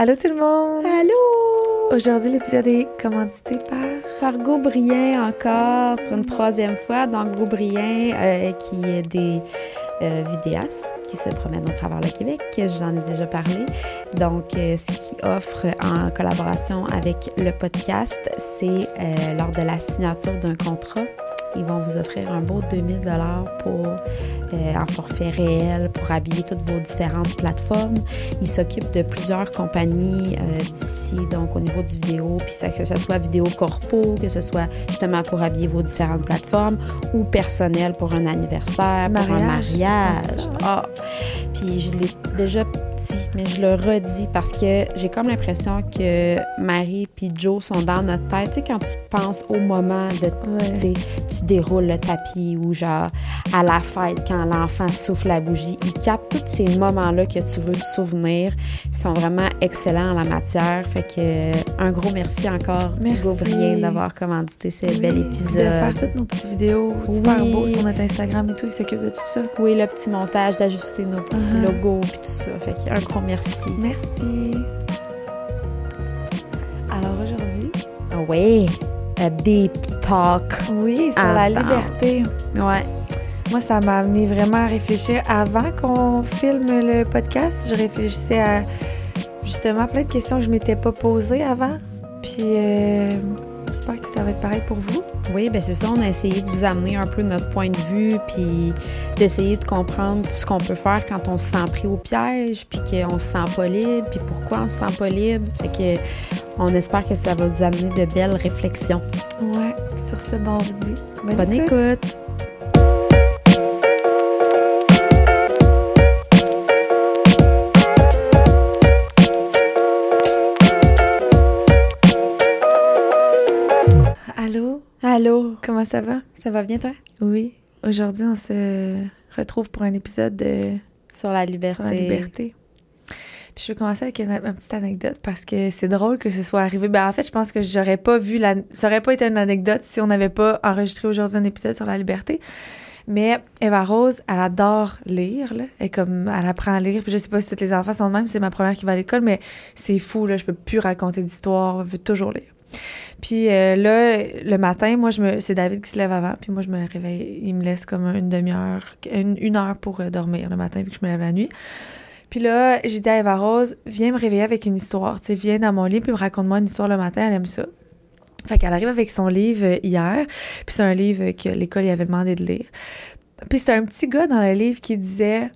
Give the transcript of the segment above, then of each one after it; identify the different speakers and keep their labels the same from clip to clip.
Speaker 1: Allô tout le monde!
Speaker 2: Allô!
Speaker 1: Aujourd'hui, l'épisode est commandité par...
Speaker 2: Par Gaubrien encore, pour une troisième fois. Donc, Gaubrien, euh, qui est des euh, vidéastes qui se promènent au travers le Québec. Je vous en ai déjà parlé. Donc, euh, ce qu'il offre en collaboration avec le podcast, c'est lors de la signature d'un contrat, ils vont vous offrir un beau 2000 dollars pour euh, en forfait réel pour habiller toutes vos différentes plateformes. Ils s'occupent de plusieurs compagnies euh, d'ici, donc au niveau du vidéo, puis ça, que ce soit vidéo corpo, que ce soit justement pour habiller vos différentes plateformes ou personnel pour un anniversaire, pour un
Speaker 1: Mariage,
Speaker 2: Ah, puis je l'ai déjà dit, mais je le redis parce que j'ai comme l'impression que Marie puis Joe sont dans notre tête. Tu sais, quand tu penses au moment de
Speaker 1: Ouais.
Speaker 2: tu déroules le tapis ou genre à la fête quand l'enfant souffle la bougie. Ils captent tous ces moments-là que tu veux te souvenir. Ils sont vraiment excellents en la matière. Fait que euh, un gros merci encore
Speaker 1: Merci.
Speaker 2: D'avoir commandité ce
Speaker 1: Oui,
Speaker 2: bel
Speaker 1: De
Speaker 2: épisode.
Speaker 1: faire toutes nos petites vidéos super
Speaker 2: Oui.
Speaker 1: beaux sur notre Instagram et tout. Ils s'occupent de tout ça.
Speaker 2: Oui, le petit montage, d'ajuster nos petits
Speaker 1: Mhm.
Speaker 2: logos puis tout ça. Fait que un gros merci.
Speaker 1: Merci! Alors aujourd'hui,
Speaker 2: Ah deep talk.
Speaker 1: oui, sur la liberté.
Speaker 2: Ouais.
Speaker 1: Moi, ça m'a amené vraiment à réfléchir. Avant qu'on filme le podcast, je réfléchissais à justement plein de questions que je m'étais pas posées avant. Puis euh, j'espère que ça va être pareil pour vous.
Speaker 2: Oui, ben c'est ça. On a essayé de vous amener un peu notre point de vue, puis d'essayer de comprendre ce qu'on peut faire quand on se sent pris au piège, puis qu'on se sent pas libre, puis pourquoi on se sent pas libre. Fait que on espère que ça va vous amener de belles réflexions.
Speaker 1: Ouais, sur ce, bon, on vous bonne
Speaker 2: Bonne
Speaker 1: écoute.
Speaker 2: écoute.
Speaker 1: Comment ça va?
Speaker 2: ça va bien toi?
Speaker 1: Oui, aujourd'hui, on se retrouve pour un épisode de
Speaker 2: Sur la liberté.
Speaker 1: sur la liberté. Puis je vais commencer avec une, une petite anecdote parce que c'est drôle que ce soit arrivé. Ben, en fait, je pense que j'aurais pas vu la. Ça aurait pas été une anecdote si on n'avait pas enregistré aujourd'hui un épisode sur la liberté. Mais Eva Rose, elle adore lire, là. Elle, comme, elle apprend à lire. Puis je sais pas si tous les enfants sont de même, c'est ma première qui va à l'école, mais c'est fou, là. Je peux plus raconter d'histoire. Elle veut toujours lire. Puis euh, là, le matin, moi, je me, c'est David qui se lève avant. Puis moi, je me réveille. Il me laisse comme une demi-heure, une, heure pour euh, dormir le matin, vu que je me lève la nuit. Puis là, j'ai dit à Eva Rose, viens me réveiller avec une histoire. Tu sais, viens dans mon lit, puis raconte-moi une histoire le matin. Elle aime ça. Fait qu'elle arrive avec son livre euh, hier. Puis c'est un livre que l'école lui avait demandé de lire. Puis c'est un petit gars dans le livre qui disait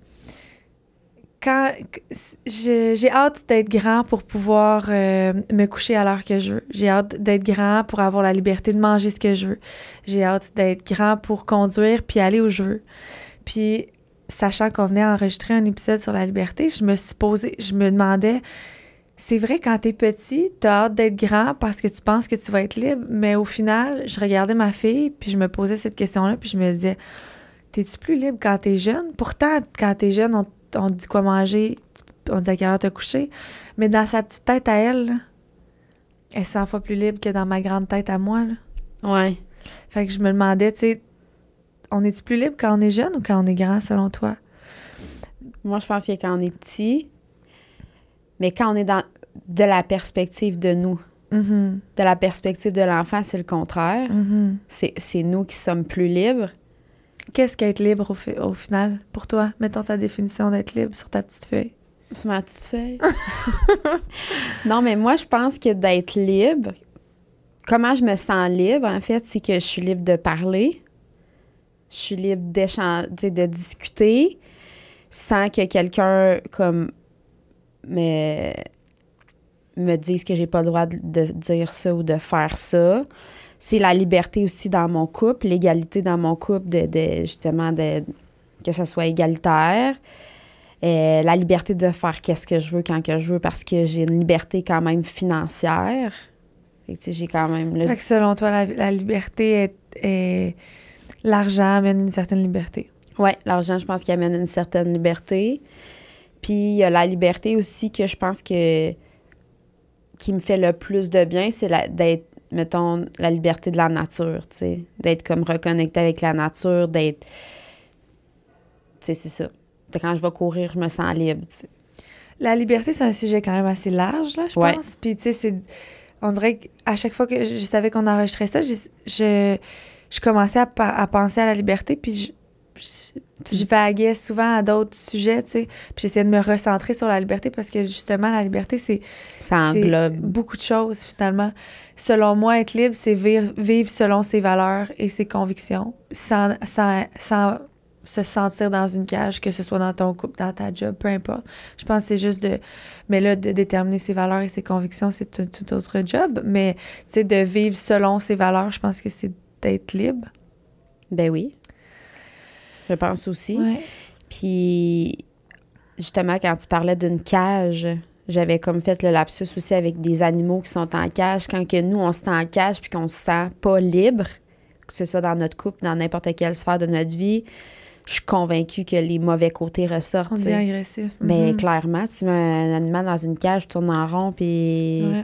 Speaker 1: quand j'ai hâte d'être grand pour pouvoir euh, me coucher à l'heure que je veux. J'ai hâte d'être grand pour avoir la liberté de manger ce que je veux. J'ai hâte d'être grand pour conduire puis aller où je veux. Puis sachant qu'on venait enregistrer un épisode sur la liberté, je me suis posé, je me demandais c'est vrai quand t'es petit, t'as hâte d'être grand parce que tu penses que tu vas être libre, mais au final, je regardais ma fille puis je me posais cette question-là puis je me disais T'es-tu plus libre quand t'es jeune? Pourtant, quand t'es jeune, on, on te dit quoi manger, on te dit à quelle heure te coucher. Mais dans sa petite tête à elle, là, elle est 100 fois plus libre que dans ma grande tête à moi. Là.
Speaker 2: Ouais.
Speaker 1: Fait que je me demandais, tu sais, on est-tu plus libre quand on est jeune ou quand on est grand, selon toi?
Speaker 2: Moi, je pense que quand on est petit, mais quand on est dans de la perspective de nous,
Speaker 1: Mhm,
Speaker 2: de la perspective de l'enfant, c'est le contraire.
Speaker 1: mhm.
Speaker 2: C'est c'est nous qui sommes plus libres.
Speaker 1: Qu'est-ce qu'être libre au, au final pour toi? Mettons ta définition d'être libre sur ta petite feuille.
Speaker 2: Sur ma petite feuille? non, mais moi, je pense que d'être libre, comment je me sens libre, en fait, c'est que je suis libre de parler. Je suis libre d'échanger, de discuter sans que quelqu'un, comme, me, me dise que j'ai pas le droit de dire ça ou de faire ça. C'est la liberté aussi dans mon couple, l'égalité dans mon couple, de, de- justement, de, que ce soit égalitaire. Euh, la liberté de faire qu'est-ce que je veux quand que je veux parce que j'ai une liberté quand même financière. Fait que, tu sais, j'ai quand même le...
Speaker 1: Fait que selon toi, la, la liberté est, est- L'argent amène une certaine liberté.
Speaker 2: Ouais, l'argent, je pense qu'il amène une certaine liberté. Puis il y a la liberté aussi que je pense que qui me fait le plus de bien, c'est la- d'être, mettons, la liberté de la nature, tu sais. D'être comme reconnecté avec la nature, d'être... Tu sais, c'est ça. Quand je vais courir, je me sens libre, tu sais.
Speaker 1: La liberté, c'est un sujet quand même assez large, là, je
Speaker 2: Ouais.
Speaker 1: pense. Puis, tu sais, c'est. On dirait qu'à chaque fois que je, savais qu'on enregistrait ça, je, je, je commençais à, à penser à la liberté, puis je. Je, vaguais souvent à d'autres sujets, tu sais. Puis j'essayais de me recentrer sur la liberté parce que justement, la liberté, c'est
Speaker 2: Ça englobe.
Speaker 1: beaucoup de choses, finalement. Selon moi, être libre, c'est vivre, vivre selon ses valeurs et ses convictions, sans, sans, sans se sentir dans une cage, que ce soit dans ton couple, dans ta job, peu importe. Je pense que c'est juste de... Mais là, de déterminer ses valeurs et ses convictions, c'est un tout autre job. Mais, tu sais, de vivre selon ses valeurs, je pense que c'est d'être libre.
Speaker 2: Ben oui. Je pense aussi.
Speaker 1: Ouais.
Speaker 2: Puis, justement, quand tu parlais d'une cage, j'avais comme fait le lapsus aussi avec des animaux qui sont en cage. Quand que nous, on se sent en cage puis qu'on se sent pas libre, que ce soit dans notre couple, dans n'importe quelle sphère de notre vie, je suis convaincue que les mauvais côtés ressortent.
Speaker 1: On devient agressif.
Speaker 2: Mais
Speaker 1: Mhm.
Speaker 2: clairement, tu mets un animal dans une cage, tu tournes en rond, puis
Speaker 1: Ouais.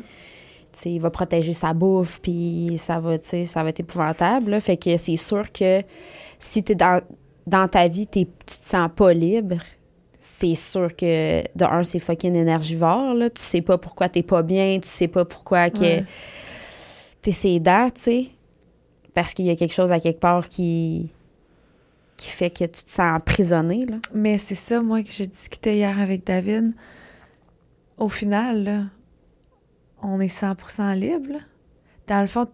Speaker 2: il va protéger sa bouffe, puis ça va, tu sais, ça va être épouvantable. là. Fait que c'est sûr que si tu es dans, dans ta vie, tu te sens pas libre, c'est sûr que, de un, c'est fucking énergivore. Là. Tu sais pas pourquoi t'es pas bien, tu sais pas pourquoi que
Speaker 1: Ouais.
Speaker 2: t'es sédent, tu sais. Parce qu'il y a quelque chose à quelque part qui, qui fait que tu te sens emprisonné. Là.
Speaker 1: Mais c'est ça, moi, que j'ai discuté hier avec David. Au final, là, on est 100% libre. là. Dans le fond,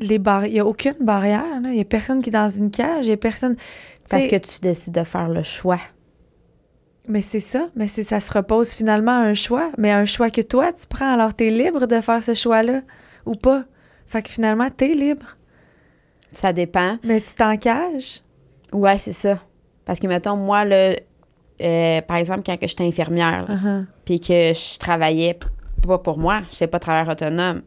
Speaker 1: les il n'y a aucune barrière. Il n'y a personne qui est dans une cage. Il n'y a personne.
Speaker 2: Parce que tu décides de faire le choix.
Speaker 1: Mais c'est ça. Mais c'est, ça se repose finalement à un choix. Mais un choix que toi, tu prends. Alors, tu es libre de faire ce choix-là ou pas. Fait que finalement, tu es libre.
Speaker 2: Ça dépend.
Speaker 1: Mais tu t'encages.
Speaker 2: Ouais, c'est ça. Parce que, mettons, moi, là, euh, par exemple, quand j'étais infirmière,
Speaker 1: Uh-huh.
Speaker 2: puis que je travaillais pas pour moi, je n'étais pas travailleur autonome,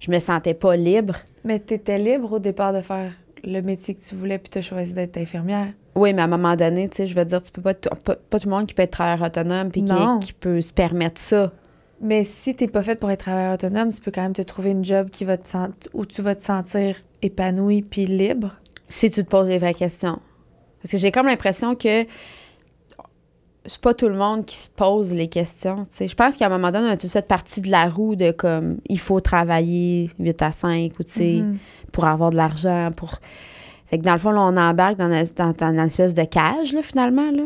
Speaker 2: je me sentais pas libre.
Speaker 1: Mais tu étais libre au départ de faire le métier que tu voulais puis tu as choisi d'être infirmière.
Speaker 2: Oui, mais à un moment donné, tu sais, je veux dire, tu peux pas, pas, pas tout le monde qui peut être travailleur autonome puis qui, peut se permettre ça.
Speaker 1: Mais si t'es pas faite pour être travailleur autonome, tu peux quand même te trouver une job qui va te où tu vas te sentir épanoui puis libre.
Speaker 2: Si tu te poses les vraies questions. Parce que j'ai comme l'impression que c'est pas tout le monde qui se pose les questions. Je pense qu'à un moment donné, on a tous fait partie de la roue de comme il faut travailler 8 à 5 ou tu sais,
Speaker 1: Mhm.
Speaker 2: pour avoir de l'argent. pour Fait que dans le fond, là, on embarque dans, la- dans, dans une espèce de cage, là, finalement. Là.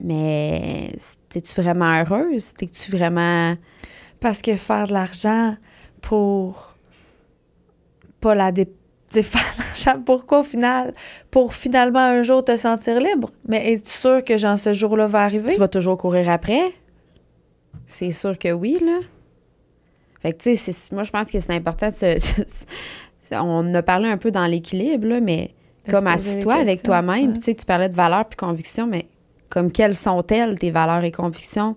Speaker 2: Mais t'es-tu vraiment heureuse? T'es-tu vraiment.
Speaker 1: Parce que faire de l'argent pour pas la dé... pourquoi au final? Pour finalement un jour te sentir libre? Mais es-tu sûr que genre ce jour-là va arriver?
Speaker 2: Tu vas toujours courir après? C'est sûr que oui, là. Fait que, tu sais, moi, je pense que c'est important de se- se- On a parlé un peu dans l'équilibre, là, mais comme assis-toi avec toi-même.
Speaker 1: ouais.
Speaker 2: Tu sais, tu parlais de valeurs puis convictions, mais comme quelles sont-elles, tes valeurs et convictions?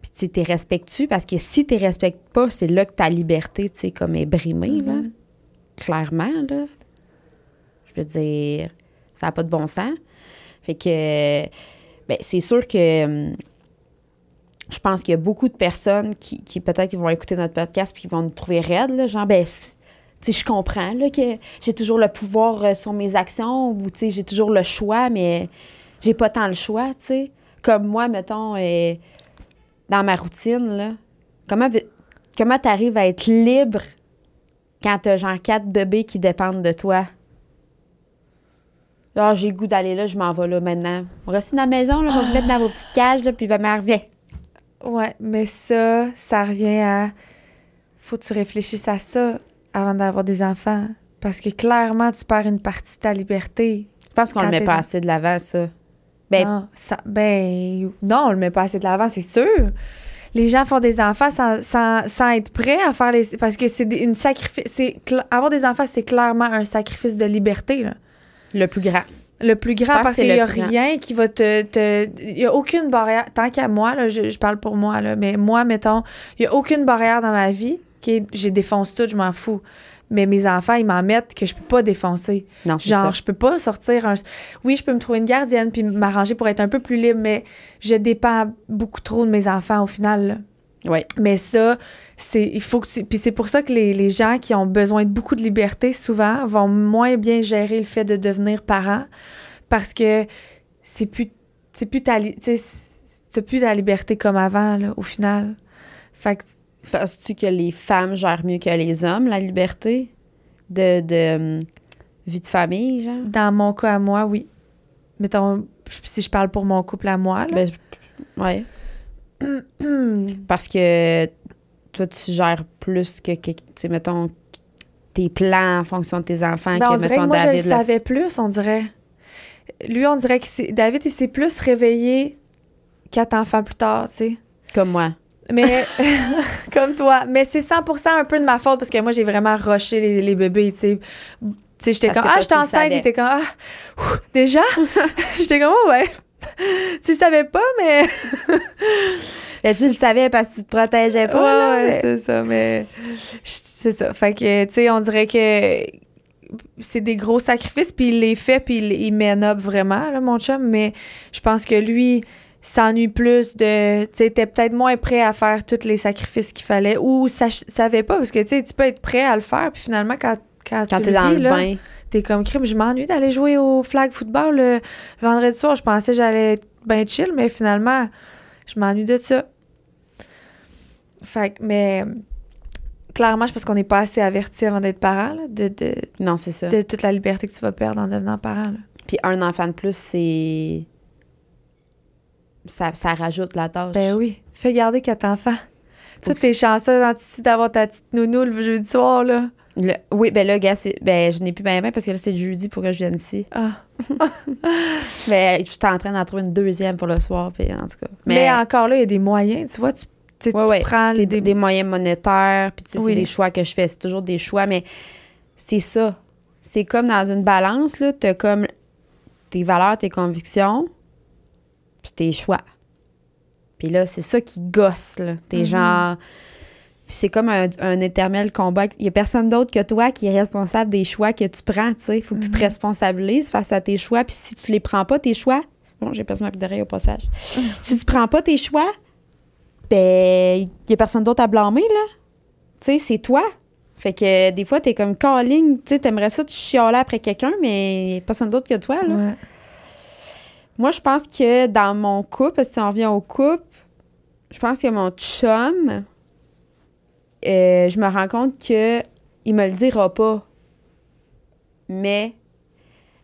Speaker 2: Puis, tu sais, t'es respectes-tu? Parce que si t'es respectes pas, c'est là que ta liberté, tu sais, comme est brimée, là. Clairement, là. Je veux dire, ça n'a pas de bon sens. Fait que, ben, c'est sûr que hum, je pense qu'il y a beaucoup de personnes qui, qui peut-être vont écouter notre podcast puis qui vont nous trouver raides, là, genre, ben, tu je comprends, là, que j'ai toujours le pouvoir euh, sur mes actions ou, tu j'ai toujours le choix, mais j'ai pas tant le choix, tu sais. Comme moi, mettons, euh, dans ma routine, là, comment, comment t'arrives à être libre quand t'as genre quatre bébés qui dépendent de toi? Genre, j'ai le goût d'aller là, je m'en vais là maintenant. On reste dans la maison, là, on va vous mettre dans vos petites cages, là, puis ben, m'en reviens.
Speaker 1: Ouais, mais ça, ça revient à. Faut que tu réfléchisses à ça avant d'avoir des enfants. Parce que clairement, tu perds une partie de ta liberté.
Speaker 2: Je pense qu'on le met pas assez de l'avant, ça. Ben,
Speaker 1: non, ça- ben, non, on le met pas assez de l'avant, c'est sûr. Les gens font des enfants sans, sans, sans être prêts à faire les. Parce que c'est une sacrifice. Avoir des enfants, c'est clairement un sacrifice de liberté, là.
Speaker 2: le plus grand.
Speaker 1: Le plus grand, parce qu'il n'y a
Speaker 2: grand.
Speaker 1: rien qui va te. te- Il n'y a aucune barrière. Tant qu'à moi, là, je, je parle pour moi, là, mais moi, mettons, il n'y a aucune barrière dans ma vie. qui je défonce tout, je m'en fous. Mais mes enfants, ils m'en mettent que je peux pas défoncer.
Speaker 2: Non,
Speaker 1: Genre,
Speaker 2: ça.
Speaker 1: je peux pas sortir un. Oui, je peux me trouver une gardienne puis m'arranger pour être un peu plus libre, mais je dépends beaucoup trop de mes enfants au final. là.
Speaker 2: Oui.
Speaker 1: Mais ça, c'est il faut que tu puis c'est pour ça que les, les gens qui ont besoin de beaucoup de liberté souvent vont moins bien gérer le fait de devenir parent parce que c'est plus c'est plus ta li- plus la liberté comme avant, là, au final. Fait que
Speaker 2: Penses-tu que les femmes gèrent mieux que les hommes la liberté de, de hum, vie de famille, genre?
Speaker 1: dans mon cas à moi, oui. Mettons, si je parle pour mon couple à moi, là.
Speaker 2: Ben, ouais. Parce que toi, tu gères plus que, que tu sais, mettons, tes plans en fonction de tes enfants
Speaker 1: Ben,
Speaker 2: que,
Speaker 1: on dirait
Speaker 2: mettons,
Speaker 1: que moi,
Speaker 2: David.
Speaker 1: je le savais plus, on dirait. Lui, on dirait que c'est... David, il s'est plus réveillé quatre enfants plus tard, tu sais.
Speaker 2: Comme moi.
Speaker 1: Mais, comme toi. Mais c'est 100% un peu de ma faute parce que moi, j'ai vraiment rushé les, les bébés, tu sais. Tu sais, j'étais comme, ah, enceinte.
Speaker 2: savais.
Speaker 1: Il était comme, ah, ouf, déjà? j'étais comme, oh, ouais. tu le savais pas, mais.
Speaker 2: Tu le savais parce que tu te protégeais pas,
Speaker 1: Ouais, ouais,
Speaker 2: mais-
Speaker 1: c'est ça, mais je- c'est ça. Fait que, tu sais, on dirait que c'est des gros sacrifices, puis il les fait, puis il, il mène up vraiment, là, mon chum, mais je pense que lui s'ennuie plus de, tu était peut-être moins prêt à faire tous les sacrifices qu'il fallait, ou sach- savait pas, parce que, tu sais, tu peux être prêt à le faire, puis finalement, quand, quand,
Speaker 2: Quand
Speaker 1: tu le
Speaker 2: dans
Speaker 1: vis,
Speaker 2: le
Speaker 1: là,
Speaker 2: bain.
Speaker 1: T'es comme crime, je m'ennuie d'aller jouer au flag football le vendredi soir. Je pensais que j'allais être bien chill, mais finalement, je m'ennuie de ça. Fait que, mais clairement, je pense qu'on n'est pas assez averti avant d'être parent, là, de, de,
Speaker 2: Non, c'est ça.
Speaker 1: de toute la liberté que tu vas perdre en devenant parent. là.
Speaker 2: Puis un enfant de plus, c'est. Ça, ça rajoute la tâche.
Speaker 1: Ben oui, fais garder quatre enfants. Toi,
Speaker 2: que-
Speaker 1: t'es chanceuse d'avoir ta petite nounou le jeudi soir, là.
Speaker 2: Le- oui, ben là, gars, ben, je n'ai plus bien bien parce que là, c'est jeudi pour que je vienne ici.
Speaker 1: Ah.
Speaker 2: Mais je suis en train d'en trouver une deuxième pour le soir, puis en tout cas.
Speaker 1: Mais,
Speaker 2: Mais,
Speaker 1: encore là, il y a des moyens, tu vois, tu, tu,
Speaker 2: ouais,
Speaker 1: tu
Speaker 2: ouais,
Speaker 1: prends des...
Speaker 2: des... moyens monétaires, puis tu sais,
Speaker 1: Oui.
Speaker 2: c'est des choix que je fais. C'est toujours des choix, mais c'est ça. C'est comme dans une balance, là, t'as comme tes valeurs, tes convictions, puis tes choix. Puis là, c'est ça qui gosse, là. T'es
Speaker 1: Mhm.
Speaker 2: genre... Puis c'est comme un, un éternel combat. Il y a personne d'autre que toi qui est responsable des choix que tu prends, tu sais. Il faut que tu te
Speaker 1: Mhm.
Speaker 2: responsabilises face à tes choix. Puis si tu les prends pas, tes choix... Bon, j'ai perdu ma petite oreille au passage. si tu prends pas tes choix, ben, il y a personne d'autre à blâmer, là. Tu sais, c'est toi. Fait que des fois, t'es comme calling, tu sais, t'aimerais ça, tu chialer après quelqu'un, mais personne d'autre que toi, là.
Speaker 1: Ouais.
Speaker 2: Moi, je pense que dans mon couple, si on revient au couple, je pense que mon chum, euh, je me rends compte que il me le dira pas. Mais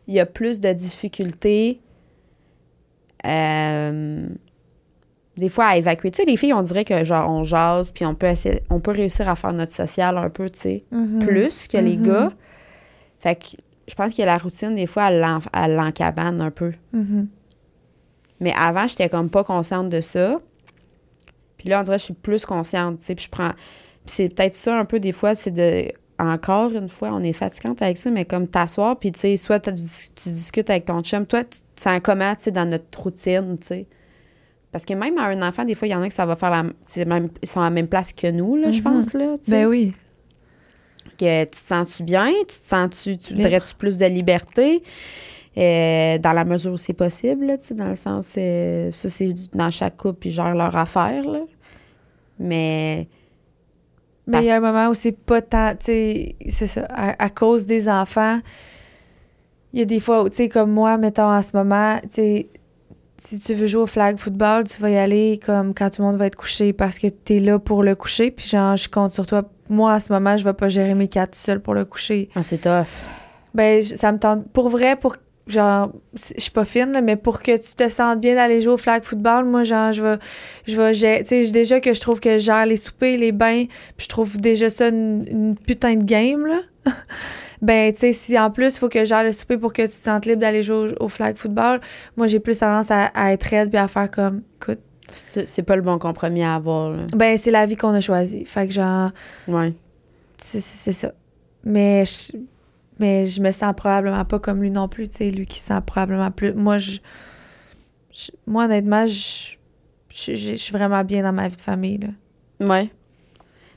Speaker 2: il y a plus de difficultés euh, des fois à évacuer. Tu sais, les filles, on dirait que genre on jase, puis on peut essayer, on peut réussir à faire notre social un peu, tu sais
Speaker 1: Mhm.
Speaker 2: plus que les
Speaker 1: Mhm.
Speaker 2: gars. Fait que je pense que la routine, des fois, elle l'en- elle l'encabane un peu.
Speaker 1: Mhm.
Speaker 2: Mais avant, j'étais comme pas consciente de ça. Puis là, on dirait que je suis plus consciente, tu sais. Puis je prends... Puis c'est peut-être ça un peu, des fois, c'est de... Encore une fois, on est fatigante avec ça, mais comme t'asseoir, puis tu sais, soit tu discutes avec ton chum, toi, tu te sens comment, tu sais, dans notre routine, tu sais? Parce que même à un enfant, des fois, il y en a que ça va faire la... Même, ils sont à la même place que nous, là, je
Speaker 1: Mhm.
Speaker 2: pense, là.
Speaker 1: Ben oui.
Speaker 2: que tu te sens-tu bien? Tu te sens-tu, tu voudrais-tu plus de liberté? Euh, dans la mesure où c'est possible, là, tu dans le sens, euh, ça, c'est dans chaque couple, ils gèrent leur affaire, là. Mais,
Speaker 1: Mais il y a un moment où c'est pas tant, tu c'est ça, à, à cause des enfants, il y a des fois où, tu sais, comme moi, mettons, en ce moment, tu sais, si tu veux jouer au flag football, tu vas y aller comme quand tout le monde va être couché parce que t'es là pour le coucher, puis genre, je compte sur toi. Moi, en ce moment, je vais pas gérer mes quatre seul pour le coucher.
Speaker 2: ah, c'est tough.
Speaker 1: Ben, ça me tente, pour vrai, pour, genre, je suis pas fine, là, mais pour que tu te sentes bien d'aller jouer au flag football, moi, genre, je vais, je vais tu sais, déjà que je trouve que je gère les soupers, les bains, puis je trouve déjà ça une, une putain de game, là. ben, tu sais, si en plus, il faut que je gère le souper pour que tu te sentes libre d'aller jouer au, au flag football, moi, j'ai plus tendance à, à être raide puis à faire comme, écoute,
Speaker 2: C'est pas le bon compromis à avoir, là.
Speaker 1: ben, c'est la vie qu'on a choisie. Fait que, genre,
Speaker 2: Ouais.
Speaker 1: c'est ça. Mais je, mais je me sens probablement pas comme lui non plus, tu sais, lui qui se sent probablement plus. Moi, je, je- moi honnêtement, je, je, suis vraiment bien dans ma vie de famille, là.
Speaker 2: Ouais.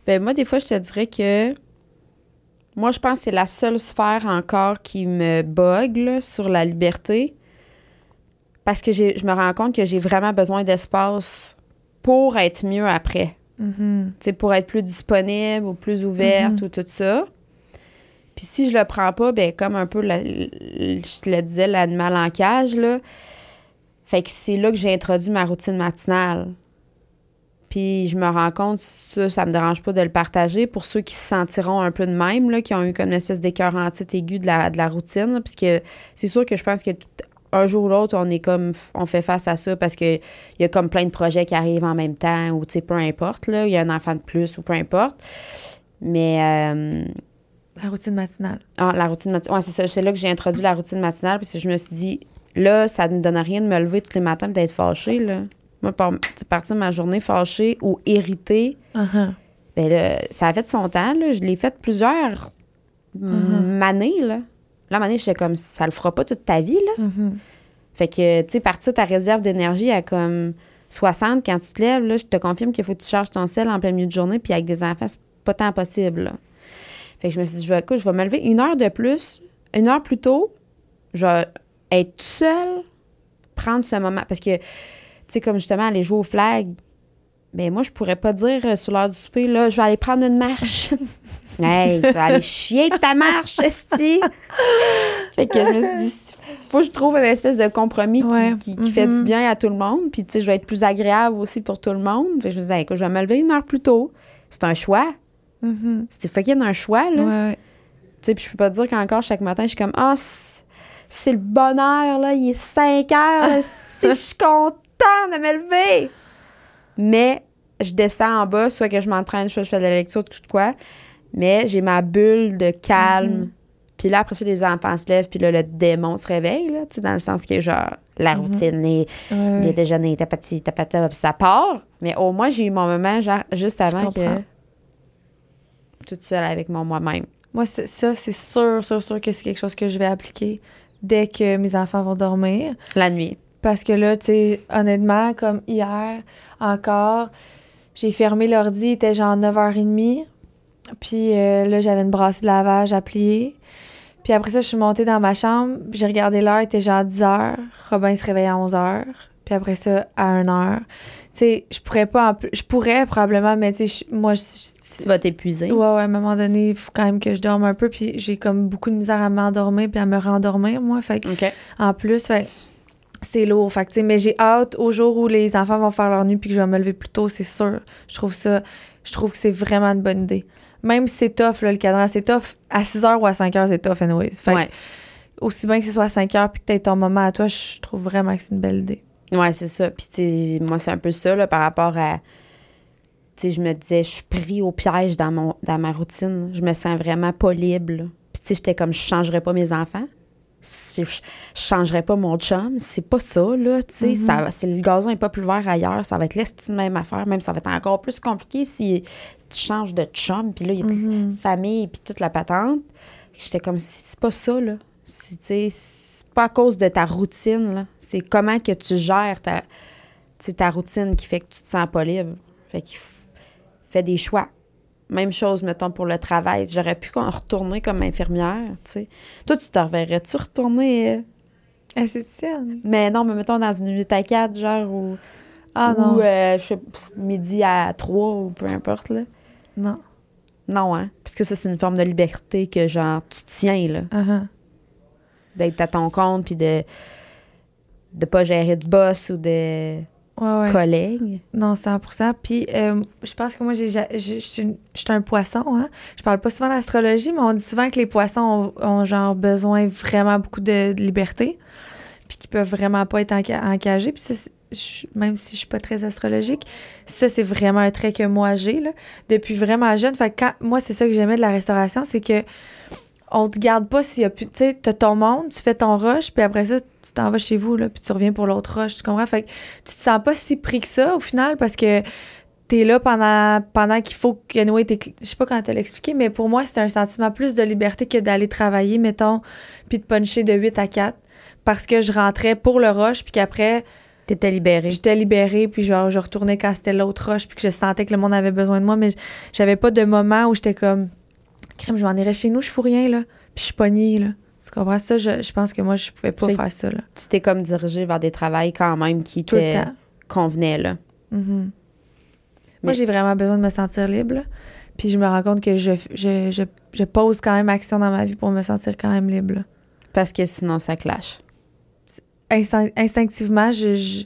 Speaker 2: Ben, moi, des fois, je te dirais que. Moi, je pense que c'est la seule sphère encore qui me bug là, sur la liberté. Parce que je me rends compte que j'ai vraiment besoin d'espace pour être mieux après. Tu sais, pour être plus disponible ou plus ouverte
Speaker 1: Mhm.
Speaker 2: ou tout ça. Puis si je le prends pas, ben comme un peu, je te le disais, l'animal en cage, là, Fait que c'est là que j'ai introduit ma routine matinale. Puis je me rends compte, ça, ça me dérange pas de le partager pour ceux qui se sentiront un peu de même, là, qui ont eu comme une espèce d'écœur anti aigu de la, de la routine. là, puisque c'est sûr que je pense que tout- un jour ou l'autre, on est comme on fait face à ça parce que il y a comme plein de projets qui arrivent en même temps ou tu sais, peu importe, là, il y a un enfant de plus ou peu importe. Mais euh,
Speaker 1: La routine matinale.
Speaker 2: ah, la routine matinale. Ouais, c'est ça. C'est là que j'ai introduit la routine matinale parce que je me suis dit, là, ça ne donne rien de me lever tous les matins et d'être fâchée, là. Moi, partir de ma journée fâchée ou irritée,
Speaker 1: Uh-huh.
Speaker 2: ben là, ça a fait son temps, là. Je l'ai fait plusieurs
Speaker 1: Mhm.
Speaker 2: années, là. Là, donné, j'étais comme, ça le fera pas toute ta vie, là.
Speaker 1: Mhm.
Speaker 2: Fait que, tu sais, partir ta réserve d'énergie à comme 60 quand tu te lèves, là, je te confirme qu'il faut que tu charges ton sel en plein milieu de journée, puis avec des enfants, c'est pas tant possible, là. Fait que je me suis dit, je vais, écoute, je vais me lever une heure de plus, une heure plus tôt, je vais être seule, prendre ce moment. Parce que, tu sais, comme justement, aller jouer au flag, ben moi, je pourrais pas dire euh, sur l'heure du souper, là, je vais aller prendre une marche. hey, tu vas aller chier de ta marche, esti. fait que je me suis dit, faut que je trouve une espèce de compromis qui,
Speaker 1: Ouais.
Speaker 2: qui- qui fait
Speaker 1: Mhm.
Speaker 2: du bien à tout le monde. Puis, tu sais, je vais être plus agréable aussi pour tout le monde. Fait que je me disais, écoute, je vais me lever une heure plus tôt. C'est un choix.
Speaker 1: Mhm.
Speaker 2: C'est fucking un choix, là.
Speaker 1: Ouais, ouais.
Speaker 2: Tu sais, puis je peux pas te dire qu'encore chaque matin, je suis comme, ah, c'est c'est le bonheur, là, il est 5 heures, je suis contente de me lever. Mais je descends en bas, soit que je m'entraîne, soit que je fais de la lecture, tout quoi. Mais j'ai ma bulle de calme.
Speaker 1: Mhm.
Speaker 2: Puis là, après ça, les enfants se lèvent, puis là, le démon se réveille, là, tu sais, dans le sens que, genre, la
Speaker 1: Mhm.
Speaker 2: routine, les,
Speaker 1: Ouais,
Speaker 2: les déjeuners, tapati, tapata, puis ça part. Mais au moins, j'ai eu mon moment, genre, juste avant que. Toute seule avec mon moi-même.
Speaker 1: Moi, ça, c'est sûr, sûr, sûr que c'est quelque chose que je vais appliquer dès que mes enfants vont dormir.
Speaker 2: La nuit.
Speaker 1: Parce que là, tu sais, honnêtement, comme hier encore, j'ai fermé l'ordi, il était genre 9h30. Puis euh, là, j'avais une brassée de lavage à plier. Puis après ça, je suis montée dans ma chambre, j'ai regardé l'heure, il était genre 10h. Robin se réveillait à 11h. Puis après ça, à 1h. Tu sais, je pourrais pas en plus. Je pourrais probablement, mais tu sais, moi, je-
Speaker 2: Tu vas t'épuiser.
Speaker 1: Ouais, ouais, à un moment donné, il faut quand même que je dorme un peu. Puis j'ai comme beaucoup de misère à m'endormir puis à me rendormir, moi. Fait que, en plus, fait que c'est lourd. Fait que, mais j'ai hâte au jour où les enfants vont faire leur nuit puis que je vais me lever plus tôt, c'est sûr. Je trouve ça, je trouve que c'est vraiment une bonne idée. Même si c'est tough, là, le cadran, c'est tough. À 6 h ou à 5 h, c'est tough, anyways. Fait que
Speaker 2: Ouais.
Speaker 1: aussi bien que ce soit à 5 h puis que tu aies ton moment à toi, je trouve vraiment que c'est une belle idée.
Speaker 2: Ouais, c'est ça. Puis, moi, c'est un peu ça, là, par rapport à. Sais, je me disais, je suis pris au piège dans, mon, dans ma routine. Je me sens vraiment pas libre. là. Puis, tu sais, j'étais comme, je changerais pas mes enfants. Si je, je changerais pas mon chum. C'est pas ça, là. Tu sais, va- si le gazon est pas plus vert ailleurs, ça va être l'estime même affaire. Même ça va être encore plus compliqué si tu changes de chum. Puis là, il y a
Speaker 1: Mhm.
Speaker 2: famille puis toute la patente. J'étais comme si c'est pas ça là. C'est pas à cause de ta routine là, c'est comment que tu gères ta ta routine qui fait que tu te sens pas libre. Fait qu'il f- fais des choix. Même chose mettons pour le travail, j'aurais pu retourner comme infirmière, tu sais. Toi tu te reverrais-tu retourner euh,
Speaker 1: Esthéticienne?
Speaker 2: mais non, mais mettons dans une 8 à 4 genre ou
Speaker 1: Ah
Speaker 2: ou
Speaker 1: non.
Speaker 2: euh, je sais pas, midi à 3 ou peu importe là.
Speaker 1: Non.
Speaker 2: Non hein, parce que ça c'est une forme de liberté que genre tu tiens là.
Speaker 1: Uh-huh.
Speaker 2: d'être à ton compte puis de de pas gérer de boss ou de
Speaker 1: Ouais, ouais.
Speaker 2: collègues.
Speaker 1: Non, 100% Puis, euh, je pense que moi, j'ai, je suis un poisson. Hein? Je parle pas souvent d'astrologie, mais on dit souvent que les poissons ont, ont genre besoin vraiment beaucoup de, de liberté. Puis qu'ils peuvent vraiment pas être enca- encagés. Puis ça, je- même si je suis pas très astrologique, ça, c'est vraiment un trait que moi, j'ai, là, depuis vraiment jeune. Fait que quand, moi, c'est ça que j'aimais de la restauration, c'est que on te garde pas s'il y a plus, tu sais, t'as ton monde, tu fais ton rush, puis après ça, tu t'en vas chez vous, là, puis tu reviens pour l'autre rush, tu comprends? Fait que tu te sens pas si pris que ça, au final, parce que t'es là pendant, pendant qu'il faut que Noé t'es... Je sais pas comment te l'expliquer, mais pour moi, c'est un sentiment plus de liberté que d'aller travailler, mettons, puis de puncher de 8 à 4, parce que je rentrais pour le rush, puis qu'après,
Speaker 2: T'étais libérée.
Speaker 1: j'étais libérée, puis je, je retournais quand c'était l'autre rush, puis que je sentais que le monde avait besoin de moi, mais j'avais pas de moment où j'étais comme, crème, je m'en irais chez nous, je fous rien, là, puis je suis pognée, là. Tu comprends? Ça? Je, je pense que moi, je pouvais pas
Speaker 2: Fait-
Speaker 1: faire ça, là.
Speaker 2: Tu t'es comme dirigée vers des travails quand même qui
Speaker 1: Tout
Speaker 2: te convenaient, là.
Speaker 1: Mhm. Moi, j'ai vraiment besoin de me sentir libre. là. Puis je me rends compte que je, je, je, je pose quand même action dans ma vie pour me sentir quand même libre. là.
Speaker 2: Parce que sinon, ça clash.
Speaker 1: instinct- instinctivement, je,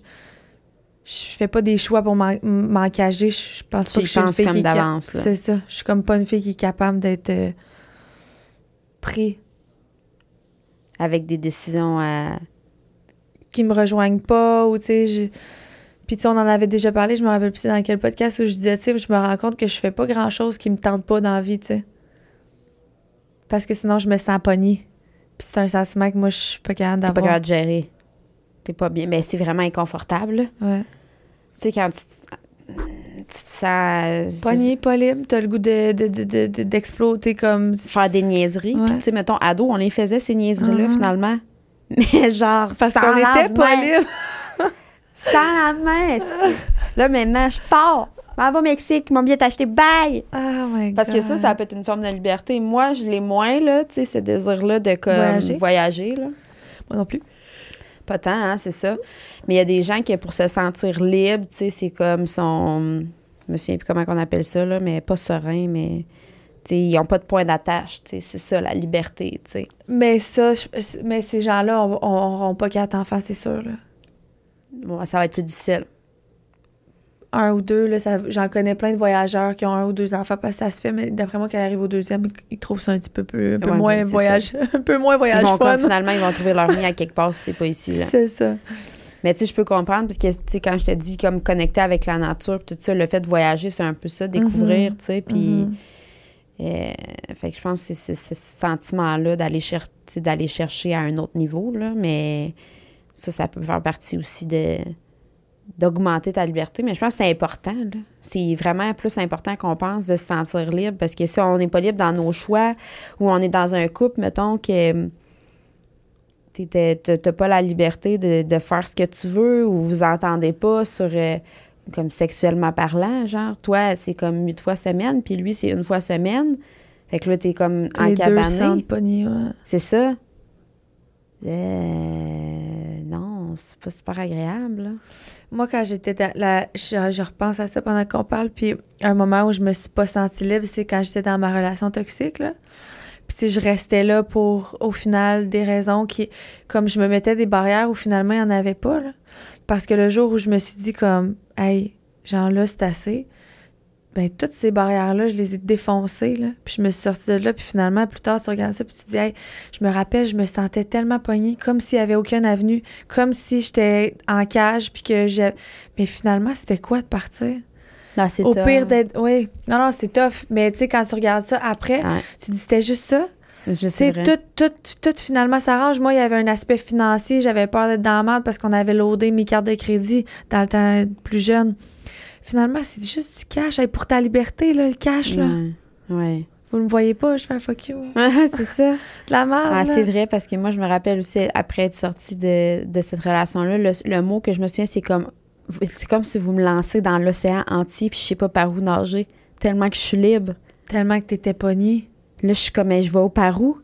Speaker 1: je, fais pas des choix pour m'en- m'engager. Je, pense
Speaker 2: Tu
Speaker 1: pas que je suis une fille
Speaker 2: comme d'avance.
Speaker 1: C'est ça. Je suis comme pas une fille qui est capable d'être euh, pris,
Speaker 2: Avec des décisions à.
Speaker 1: qui me rejoignent pas ou tu sais. je- Puis tu sais, on en avait déjà parlé, je me rappelle plus dans quel podcast où je disais, tu sais, je me rends compte que je fais pas grand chose qui me tente pas dans la vie, tu sais. Parce que sinon, je me sens pognée. Puis c'est un sentiment que moi, je suis pas capable
Speaker 2: T'es pas
Speaker 1: d'avoir.
Speaker 2: capable de gérer. T'es pas bien. Mais c'est vraiment inconfortable.
Speaker 1: Ouais.
Speaker 2: Tu sais, quand tu, te- tu te sens.
Speaker 1: Poignée, pas libre, t'as le goût de, de, de, de- comme.
Speaker 2: Faire des niaiseries.
Speaker 1: Ouais.
Speaker 2: Puis, tu sais, mettons, ado, on les faisait, ces niaiseries-là,
Speaker 1: Mhm.
Speaker 2: finalement. Mais genre,
Speaker 1: Parce qu'on était pas libre.
Speaker 2: Sans la main. Là, maintenant, je pars. M'en vais au Mexique. Mon billet est acheté. Bye!
Speaker 1: Oh my
Speaker 2: Parce que ça, ça peut être une forme de liberté. Moi, je l'ai moins, là, tu sais, ce désir-là de comme
Speaker 1: Voyager.
Speaker 2: voyager là.
Speaker 1: Moi non plus.
Speaker 2: Pas tant, hein, c'est ça. Mais il y a des gens qui, pour se sentir libre, tu sais, c'est comme son. Je me souviens plus comment on appelle ça, là, mais pas serein, mais. Tu sais, ils n'ont pas de point d'attache, tu sais, c'est ça, la liberté, tu sais.
Speaker 1: Mais ça, je- mais ces gens-là, on n'auront pas quatre enfants, c'est sûr. Là.
Speaker 2: Bon, ça va être plus difficile.
Speaker 1: Un ou deux, j'en connais plein de voyageurs qui ont un ou deux enfants parce que ça se fait, mais d'après moi, quand ils arrivent au deuxième, ils trouvent ça un petit peu, plus, un peu
Speaker 2: Ouais,
Speaker 1: moins voyage, un peu moins
Speaker 2: Ils
Speaker 1: voyage
Speaker 2: vont
Speaker 1: fun.
Speaker 2: comme, finalement, ils vont trouver leur nid à quelque part si c'est pas ici.
Speaker 1: C'est ça.
Speaker 2: Mais tu sais, je peux comprendre, parce que, tu sais, quand je te dis, comme connecter avec la nature, tout ça, le fait de voyager, c'est un peu ça, découvrir,
Speaker 1: Mhm.
Speaker 2: tu sais, puis...
Speaker 1: Mhm.
Speaker 2: Euh, fait que je pense que c'est ce sentiment-là d'aller cher- d'aller chercher à un autre niveau, là, mais ça, ça peut faire partie aussi de d'augmenter ta liberté. Mais je pense que c'est important. là. C'est vraiment plus important qu'on pense de se sentir libre parce que si on n'est pas libre dans nos choix ou on est dans un couple, mettons que tu n'as pas la liberté de, de faire ce que tu veux ou vous entendez pas sur... euh, comme sexuellement parlant, genre, toi, c'est comme huit fois semaine, puis lui, c'est une fois semaine. Fait que là, t'es comme
Speaker 1: pognés, ouais.
Speaker 2: C'est ça. Euh, c'est pas super agréable.
Speaker 1: Moi, quand j'étais dans je repense à ça pendant qu'on parle. Puis, un moment où je me suis pas sentie libre, c'est quand j'étais dans ma relation toxique, là. Puis, si je restais là pour, au final, des raisons qui. Comme je me mettais des barrières où finalement, il n'y en avait pas, là. Parce que le jour où je me suis dit, comme, hey, genre là, c'est assez. Ben, toutes ces barrières-là, je les ai défoncées, là. Puis, je me suis sortie de là. Puis, finalement, plus tard, tu regardes ça, puis tu te dis, hey, je me rappelle, je me sentais tellement pognée, comme s'il n'y avait aucune avenue, comme si j'étais en cage, puis que j'ai. Mais finalement, c'était quoi de partir?
Speaker 2: Non, c'est
Speaker 1: Au
Speaker 2: tough.
Speaker 1: pire d'être. Oui. Non, non, c'est tough. Mais tu sais, quand tu regardes ça après,
Speaker 2: Ouais,
Speaker 1: tu te dis, c'était juste ça.
Speaker 2: vrai.
Speaker 1: tout, tout, tout finalement s'arrange. Moi, il y avait un aspect financier. J'avais peur d'être dans la merde parce qu'on avait loadé mes cartes de crédit dans le temps plus jeune. Finalement, c'est juste du cash. Hey, pour ta liberté, là, le cash, là.
Speaker 2: Ouais. ouais.
Speaker 1: Vous ne me voyez pas, je fais un fuck you.
Speaker 2: c'est ça.
Speaker 1: De la merde.
Speaker 2: Ah, c'est vrai, parce que moi, je me rappelle aussi, après être sortie de, de cette relation-là, le, le mot que je me souviens, c'est comme c'est comme si vous me lancez dans l'océan entier, puis je sais pas par où nager, tellement que je suis libre.
Speaker 1: Tellement que t'étais pogné.
Speaker 2: Là, je suis comme, Mais je vais au par où?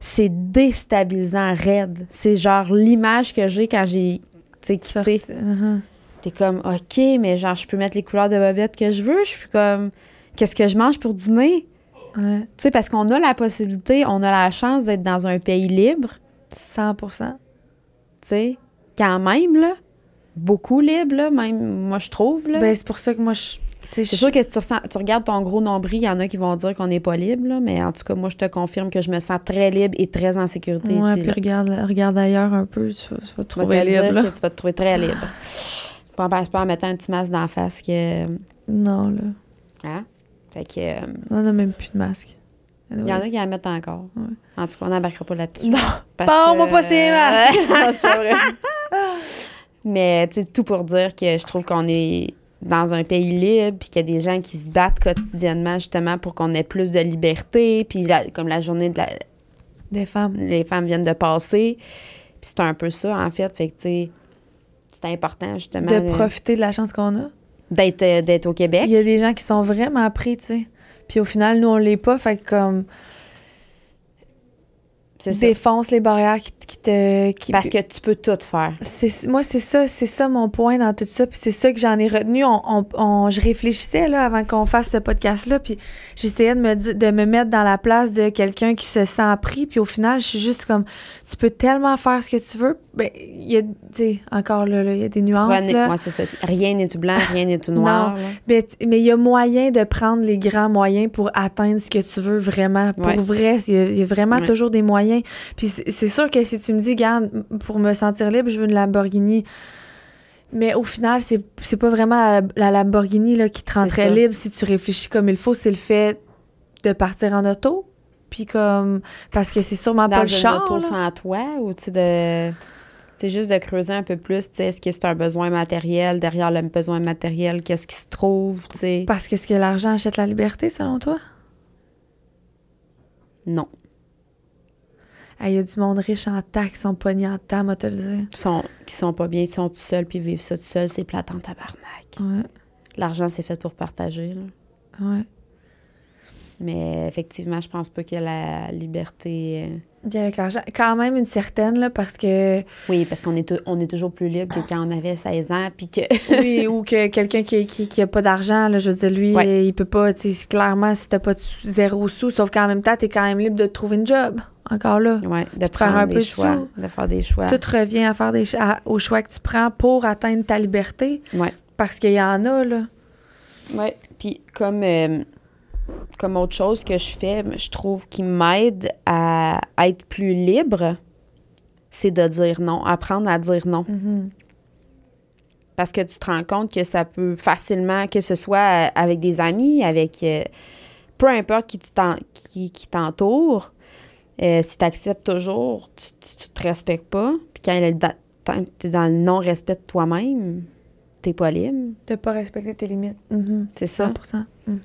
Speaker 2: C'est déstabilisant, raide. C'est genre l'image que j'ai quand j'ai quitté.
Speaker 1: Sorti- Uh-huh.
Speaker 2: T'es comme, OK, mais genre, je peux mettre les couleurs de bobette que je veux. Je suis comme, qu'est-ce que je mange pour dîner?
Speaker 1: Ouais.
Speaker 2: Tu sais, parce qu'on a la possibilité, on a la chance d'être dans un pays libre,
Speaker 1: 100
Speaker 2: tu sais, quand même, là. Beaucoup libre, là, même, moi, je trouve, là.
Speaker 1: Ben, c'est pour ça que moi, je.
Speaker 2: c'est sûr que tu, ressens- tu regardes ton gros nombril, il y en a qui vont dire qu'on n'est pas libre, là, mais en tout cas, moi, je te confirme que je me sens très libre et très en sécurité
Speaker 1: Ouais,
Speaker 2: ici.
Speaker 1: puis
Speaker 2: là.
Speaker 1: regarde, regarde ailleurs un peu, tu vas, tu vas te trouver libre.
Speaker 2: que tu vas te trouver très libre. Pas en, pas en mettant un petit masque d'en face que...
Speaker 1: Non, là.
Speaker 2: Hein? Fait que... euh,
Speaker 1: On n'a même plus de masque.
Speaker 2: Il y en a qui en mettent encore.
Speaker 1: Ouais.
Speaker 2: En tout cas, on n'embarquera pas là-dessus.
Speaker 1: Non,
Speaker 2: parce
Speaker 1: parle-moi
Speaker 2: que-
Speaker 1: pas ces masques! Non, pas vrai.
Speaker 2: Mais tu sais, tout pour dire que je trouve qu'on est dans un pays libre, puis qu'il y a des gens qui se battent quotidiennement justement pour qu'on ait plus de liberté, puis la- comme la journée de la,
Speaker 1: Des femmes.
Speaker 2: les femmes viennent de passer. Puis c'est un peu ça, en fait. Fait que, tu sais, important, justement,
Speaker 1: De
Speaker 2: de-
Speaker 1: profiter de la chance qu'on a.
Speaker 2: d'être, euh, d'être au Québec.
Speaker 1: Il y a des gens qui sont vraiment pris, tu sais. Puis au final, nous, on l'est pas. Fait que comme. Défonce les barrières qui, qui te. Qui,
Speaker 2: Parce que tu peux tout faire.
Speaker 1: moi c'est ça c'est ça mon point dans tout ça puis c'est ça que j'en ai retenu on, on- on- je réfléchissais là avant qu'on fasse ce podcast là puis j'essayais de me de me mettre dans la place de quelqu'un qui se sent pris puis au final je suis juste comme tu peux tellement faire ce que tu veux ben il y a encore là il y a des nuances
Speaker 2: René-
Speaker 1: là
Speaker 2: c'est ça. Rien n'est tout blanc, rien n'est tout noir.
Speaker 1: mais t- mais il y a moyen de prendre les grands moyens pour atteindre ce que tu veux vraiment. Pour
Speaker 2: Ouais.
Speaker 1: vrai, il y, a- il y a vraiment
Speaker 2: Ouais.
Speaker 1: toujours des moyens. Puis c'est sûr que si tu me dis, garde, pour me sentir libre, je veux une Lamborghini. Mais au final, c'est pas vraiment la, la Lamborghini là, qui te rendrait libre si tu réfléchis comme il faut. C'est le fait de partir en auto. Puis comme. Parce que c'est sûrement
Speaker 2: Dans
Speaker 1: pas le char.
Speaker 2: auto
Speaker 1: là.
Speaker 2: sans toi ou tu de. C'est juste de creuser un peu plus, tu sais, est-ce que c'est un besoin matériel? Derrière le besoin matériel, qu'est-ce qui se trouve, tu sais?
Speaker 1: Parce que est-ce que l'argent achète la liberté, selon toi?
Speaker 2: Non.
Speaker 1: Il y a du monde riche en taxes qui sont pognés en temps, moi te le dire.
Speaker 2: Qui sont, qui sont pas bien, qui sont tout seuls, puis vivent ça tout seuls, c'est plate en tabarnak.
Speaker 1: Ouais,
Speaker 2: L'argent, c'est fait pour partager, là.
Speaker 1: ouais.
Speaker 2: Mais effectivement, je pense pas que la liberté. euh,
Speaker 1: Bien avec l'argent. Quand même une certaine, là, parce que.
Speaker 2: Oui, parce qu'on est, on est toujours plus libre que quand on avait 16 ans, puis que.
Speaker 1: Oui, ou que quelqu'un qui, qui, qui a pas d'argent, là, je veux dire, lui,
Speaker 2: Ouais.
Speaker 1: il peut pas, tu sais, clairement, si t'as pas de zéro sous, sauf qu'en même temps, t'es quand même libre de trouver une job. Encore là.
Speaker 2: ouais, de
Speaker 1: faire
Speaker 2: prendre
Speaker 1: un
Speaker 2: des
Speaker 1: peu de
Speaker 2: choix. De faire des choix.
Speaker 1: Tout revient à faire des à- aux choix que tu prends pour atteindre ta liberté.
Speaker 2: Ouais.
Speaker 1: Parce qu'il y en a, là.
Speaker 2: Oui. Puis comme, euh, comme autre chose que je fais, je trouve qui m'aide à être plus libre, c'est de dire non, apprendre à dire non.
Speaker 1: Mhm.
Speaker 2: Parce que tu te rends compte que ça peut facilement, que ce soit euh, avec des amis, avec euh, peu importe qui t'en- qui, qui t'entoure, euh, si tu acceptes toujours, tu, tu, tu te respectes pas. Puis quand tu es dans le non-respect de toi-même, t'es pas libre.
Speaker 1: De pas respecter tes limites. Mhm.
Speaker 2: C'est ça.
Speaker 1: 100%. Mhm.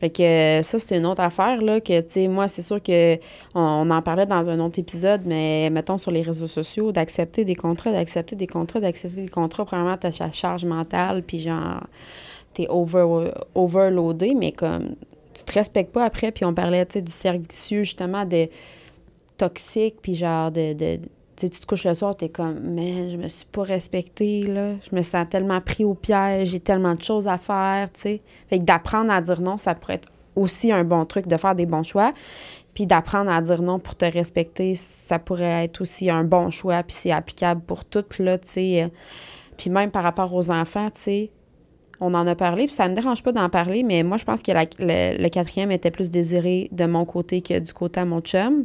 Speaker 2: Fait que euh, ça, c'est une autre affaire, là, que, tu sais, moi, c'est sûr que on, on en parlait dans un autre épisode, mais mettons sur les réseaux sociaux, d'accepter des contrats, d'accepter des contrats, d'accepter des contrats, premièrement, t'as ta charge mentale, puis genre, t'es over, overloadé, mais comme, tu te respectes pas après, puis on parlait, tu sais, du cercle justement, de toxique, puis genre, de... de tu te couches le soir, t'es comme, man, je me suis pas respectée, là. Je me sens tellement pris au piège, j'ai tellement de choses à faire, tu sais. Fait que d'apprendre à dire non, ça pourrait être aussi un bon truc de faire des bons choix. Puis d'apprendre à dire non pour te respecter, ça pourrait être aussi un bon choix. Puis c'est applicable pour toutes, là, tu sais. Puis même par rapport aux enfants, tu sais, on en a parlé, puis ça me dérange pas d'en parler, mais moi, je pense que le, le quatrième était plus désiré de mon côté que du côté à mon chum.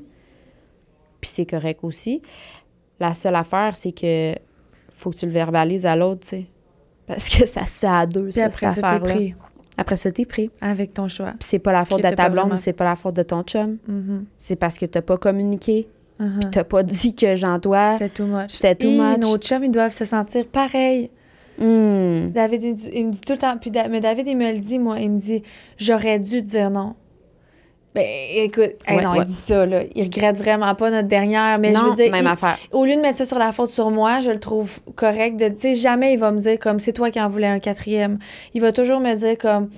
Speaker 2: Puis c'est correct aussi. La seule affaire, c'est que faut que tu le verbalises à l'autre, tu sais. Parce que ça se fait à deux,
Speaker 1: Puis
Speaker 2: ça,
Speaker 1: après,
Speaker 2: cette affaire-là. Après ça, t'es pris.
Speaker 1: avec ton choix.
Speaker 2: Puis c'est pas la faute de ta blonde ou c'est pas la faute de ton chum.
Speaker 1: Mhm.
Speaker 2: C'est parce que t'as pas communiqué.
Speaker 1: Mhm.
Speaker 2: T'as pas dit que Jean-Toi.
Speaker 1: C'était too much.
Speaker 2: C'était too much.
Speaker 1: nos chums, ils doivent se sentir pareil.
Speaker 2: Hmm.
Speaker 1: David, il, me dit tout le temps. Puis mais David, il me le dit, moi. Il me dit J'aurais dû dire non. Ben, écoute, hey, non,
Speaker 2: ouais.
Speaker 1: il dit ça, là. Il regrette vraiment pas notre dernière. Mais je veux dire,
Speaker 2: même
Speaker 1: il-
Speaker 2: affaire.
Speaker 1: au lieu de mettre ça sur la faute sur moi, je le trouve correct. De, tu sais, jamais il va me dire comme c'est toi qui en voulais un quatrième. Il va toujours me dire comme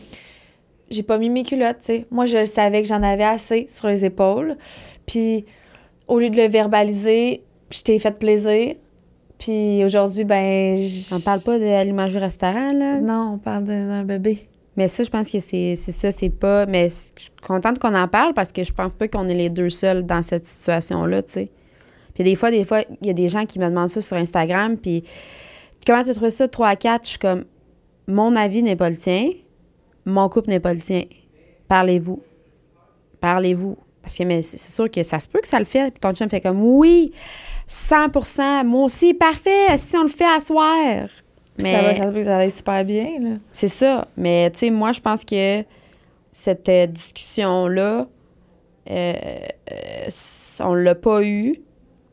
Speaker 1: j'ai pas mis mes culottes, tu sais. Moi, je savais que j'en avais assez sur les épaules. Puis, au lieu de le verbaliser, je t'ai fait plaisir. Puis aujourd'hui, ben.
Speaker 2: On parle pas de l'image du restaurant, là.
Speaker 1: Non, on parle d'un bébé.
Speaker 2: Mais ça, je pense que c'est ça, c'est pas. Mais je suis contente qu'on en parle parce que je pense pas qu'on est les deux seuls dans cette situation-là, tu sais. Puis des fois, des fois, il y a des gens qui me demandent ça sur Instagram, puis comment tu trouves ça 3 à 4? Je suis comme, mon avis n'est pas le tien, mon couple n'est pas le tien. Parlez-vous. Parlez-vous. Parce que c'est sûr que ça se peut que ça le fait. Puis ton chum fait comme, oui, 100% moi aussi, parfait, si on le fait à soir.
Speaker 1: Puis Ça, va, ça peut aille super bien, là.
Speaker 2: C'est ça. Mais, tu sais, moi, je pense que cette euh, discussion-là, euh, euh, on l'a pas eue.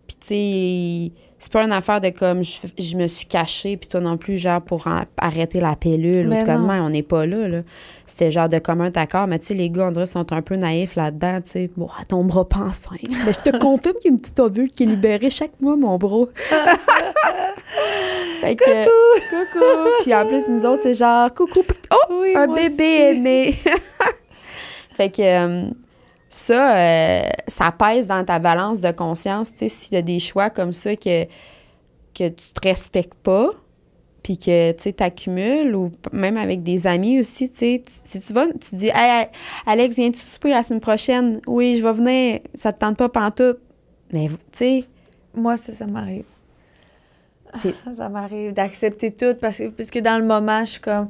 Speaker 2: Puis, tu sais, c'est pas une affaire de comme je, je me suis cachée, puis toi non plus, genre, pour en- arrêter la pilule ou
Speaker 1: Mais
Speaker 2: de même. On n'est pas là, là. C'était genre de commun accord. Mais, tu sais, les gars, on dirait sont un peu naïfs là-dedans, tu sais. Bon, elle tombera pas enceinte. Mais je te confirme qu'il y a une petite ovule qui est libérée chaque mois, mon bro. fait que, coucou! Puis en plus, nous autres, c'est genre, coucou, oh,
Speaker 1: Oui,
Speaker 2: un bébé
Speaker 1: aussi.
Speaker 2: est né. fait que, euh, ça, euh, ça pèse dans ta balance de conscience, tu sais, s'il y a des choix comme ça que, que tu te respectes pas, puis que, tu sais, t'accumules, ou même avec des amis aussi, tu sais, si tu vas, tu dis, hey, Alex, viens-tu souper la semaine prochaine? Oui, je vais venir, ça te tente pas pantoute. Mais, tu sais,
Speaker 1: Moi, ça, ça m'arrive. Ça m'arrive d'accepter tout parce que, parce que dans le moment, je suis comme.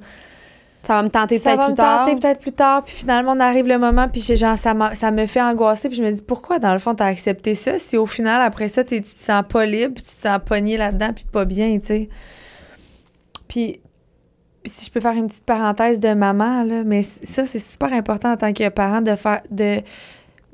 Speaker 2: ça va me tenter
Speaker 1: Ça
Speaker 2: peut-être
Speaker 1: va
Speaker 2: plus
Speaker 1: me
Speaker 2: tard.
Speaker 1: tenter peut-être plus tard. Puis finalement, on arrive le moment, puis genre, ça, ça me fait angoisser. Puis je me dis, pourquoi, dans le fond, t'as accepté ça si au final, après ça, tu te sens pas libre, puis tu te sens pogné là-dedans, puis pas bien, tu sais? Puis, puis si je peux faire une petite parenthèse de maman, là, mais ça, c'est super important en tant que parent de faire. de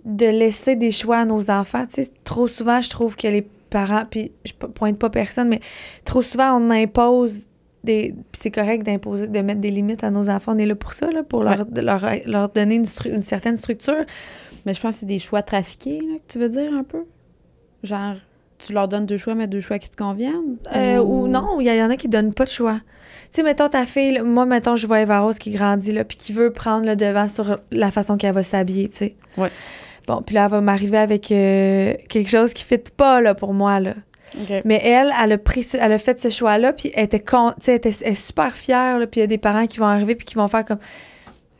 Speaker 1: de laisser des choix à nos enfants. Tu sais, trop souvent, je trouve que les parents, puis je po- pointe pas personne, mais trop souvent, on impose des. Puis c'est correct d'imposer, de mettre des limites à nos enfants. On est là pour ça, là, pour leur, leur, leur donner une, stru- une certaine structure.
Speaker 2: Mais je pense que c'est des choix trafiqués, là, que tu veux dire un peu? Genre, tu leur donnes deux choix, mais deux choix qui te conviennent?
Speaker 1: Euh, ou non, il y, y en a qui donnent pas de choix. Tu sais, mettons ta fille, là, moi, mettons, je vois Eva Rose qui grandit, là, puis qui veut prendre le devant sur la façon qu'elle va s'habiller, tu sais.
Speaker 2: Ouais.
Speaker 1: Bon, puis là, elle va m'arriver avec euh, quelque chose qui ne fit pas, là, pour moi, là. Mais elle, elle a pris, ce- elle a fait ce choix-là, puis elle était, con, elle était elle est super fière, là, puis il y a des parents qui vont arriver puis qui vont faire comme,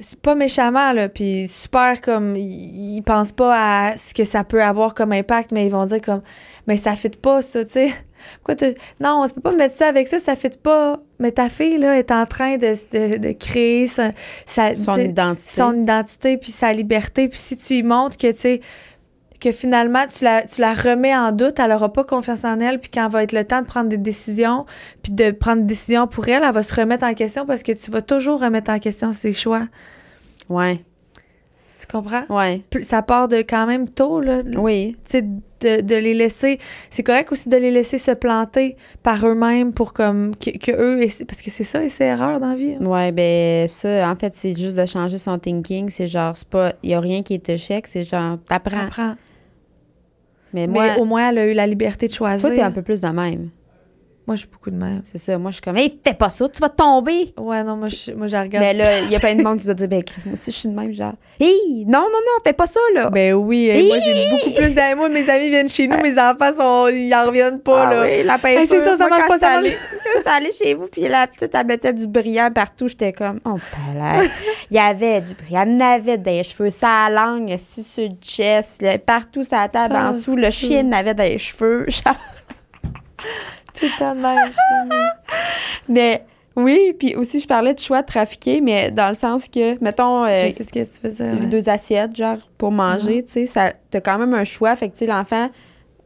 Speaker 1: c'est pas méchamment là, puis super comme, ils, ils pensent pas à ce que ça peut avoir comme impact, mais ils vont dire comme, mais ça fit pas ça, tu sais. Pourquoi tu, non, on peut pas mettre ça avec ça, ça fit pas. Mais ta fille là est en train de, de, de créer sa, sa-
Speaker 2: Son identité.
Speaker 1: son identité puis sa liberté puis si tu lui montres que tu sais que finalement tu la, tu la remets en doute, elle aura pas confiance en elle puis quand va être le temps de prendre des décisions puis de prendre des décisions pour elle, elle va se remettre en question parce que tu vas toujours remettre en question ses choix.
Speaker 2: Ouais,
Speaker 1: comprends?
Speaker 2: ouais.
Speaker 1: Ça part de quand même tôt là,
Speaker 2: Oui.
Speaker 1: tu sais, de, de les laisser. C'est correct aussi de les laisser se planter par eux-mêmes pour comme que, que eux parce que c'est ça et c'est erreur dans la vie. hein.
Speaker 2: Ouais, ben ça, en fait, c'est juste de changer son thinking. C'est genre, c'est pas, il y a rien qui est échec, c'est genre, t'apprends.
Speaker 1: Apprends.
Speaker 2: Mais moi,
Speaker 1: Mais au moins elle a eu la liberté de choisir.
Speaker 2: toi, t'es un peu plus de même.
Speaker 1: Moi, je suis beaucoup de même.
Speaker 2: C'est ça. Moi, je suis comme, hey, fais pas ça, tu vas tomber.
Speaker 1: Ouais, non, moi, je, moi, je regarde.
Speaker 2: Mais là, il y a plein de monde qui va dire, ben, Chris, moi aussi, je suis de même, genre, hey, non, non, non, fais pas ça, là.
Speaker 1: Ben oui, hey, moi, j'ai beaucoup plus d'amis. Moi, mes amis viennent chez nous, mes enfants, sont, ils en reviennent pas,
Speaker 2: Ah
Speaker 1: là.
Speaker 2: oui, la peinture.
Speaker 1: Hey, c'est ça, ça
Speaker 2: Moi, quand
Speaker 1: pas, ça
Speaker 2: j'étais allée chez vous, puis la petite, elle mettait du brillant partout. J'étais comme, oh, palais. Il y avait du brillant. Il y en avait des cheveux, ça langue, assis sur le chest, là, partout, ça table
Speaker 1: Ah,
Speaker 2: en dessous. Le chien en avait des cheveux. genre.
Speaker 1: Tout le temps de même.
Speaker 2: Mais oui, puis aussi, je parlais de choix trafiqués, mais dans le sens que, mettons, euh,
Speaker 1: Je sais ce que tu faisais.
Speaker 2: les
Speaker 1: ouais.
Speaker 2: deux assiettes, genre, pour manger, tu sais, ça- t'as quand même un choix. Fait que, tu sais, l'enfant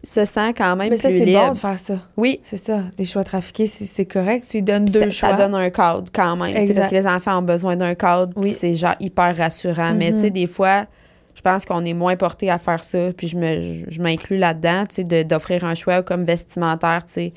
Speaker 2: se sent quand même
Speaker 1: Mais ça, c'est bon de faire ça.
Speaker 2: Oui,
Speaker 1: C'est ça. Les choix trafiqués, c'est correct. Tu lui donnes
Speaker 2: Puis
Speaker 1: deux
Speaker 2: ça,
Speaker 1: choix.
Speaker 2: ça donne un cadre quand même. Parce que les enfants ont besoin d'un cadre,
Speaker 1: Oui.
Speaker 2: c'est genre hyper rassurant. Mais tu sais,
Speaker 1: Mhm.
Speaker 2: des fois, je pense qu'on est moins porté à faire ça. Puis je me je, m'inclus là-dedans, tu sais, d'offrir un choix comme vestimentaire, tu sais.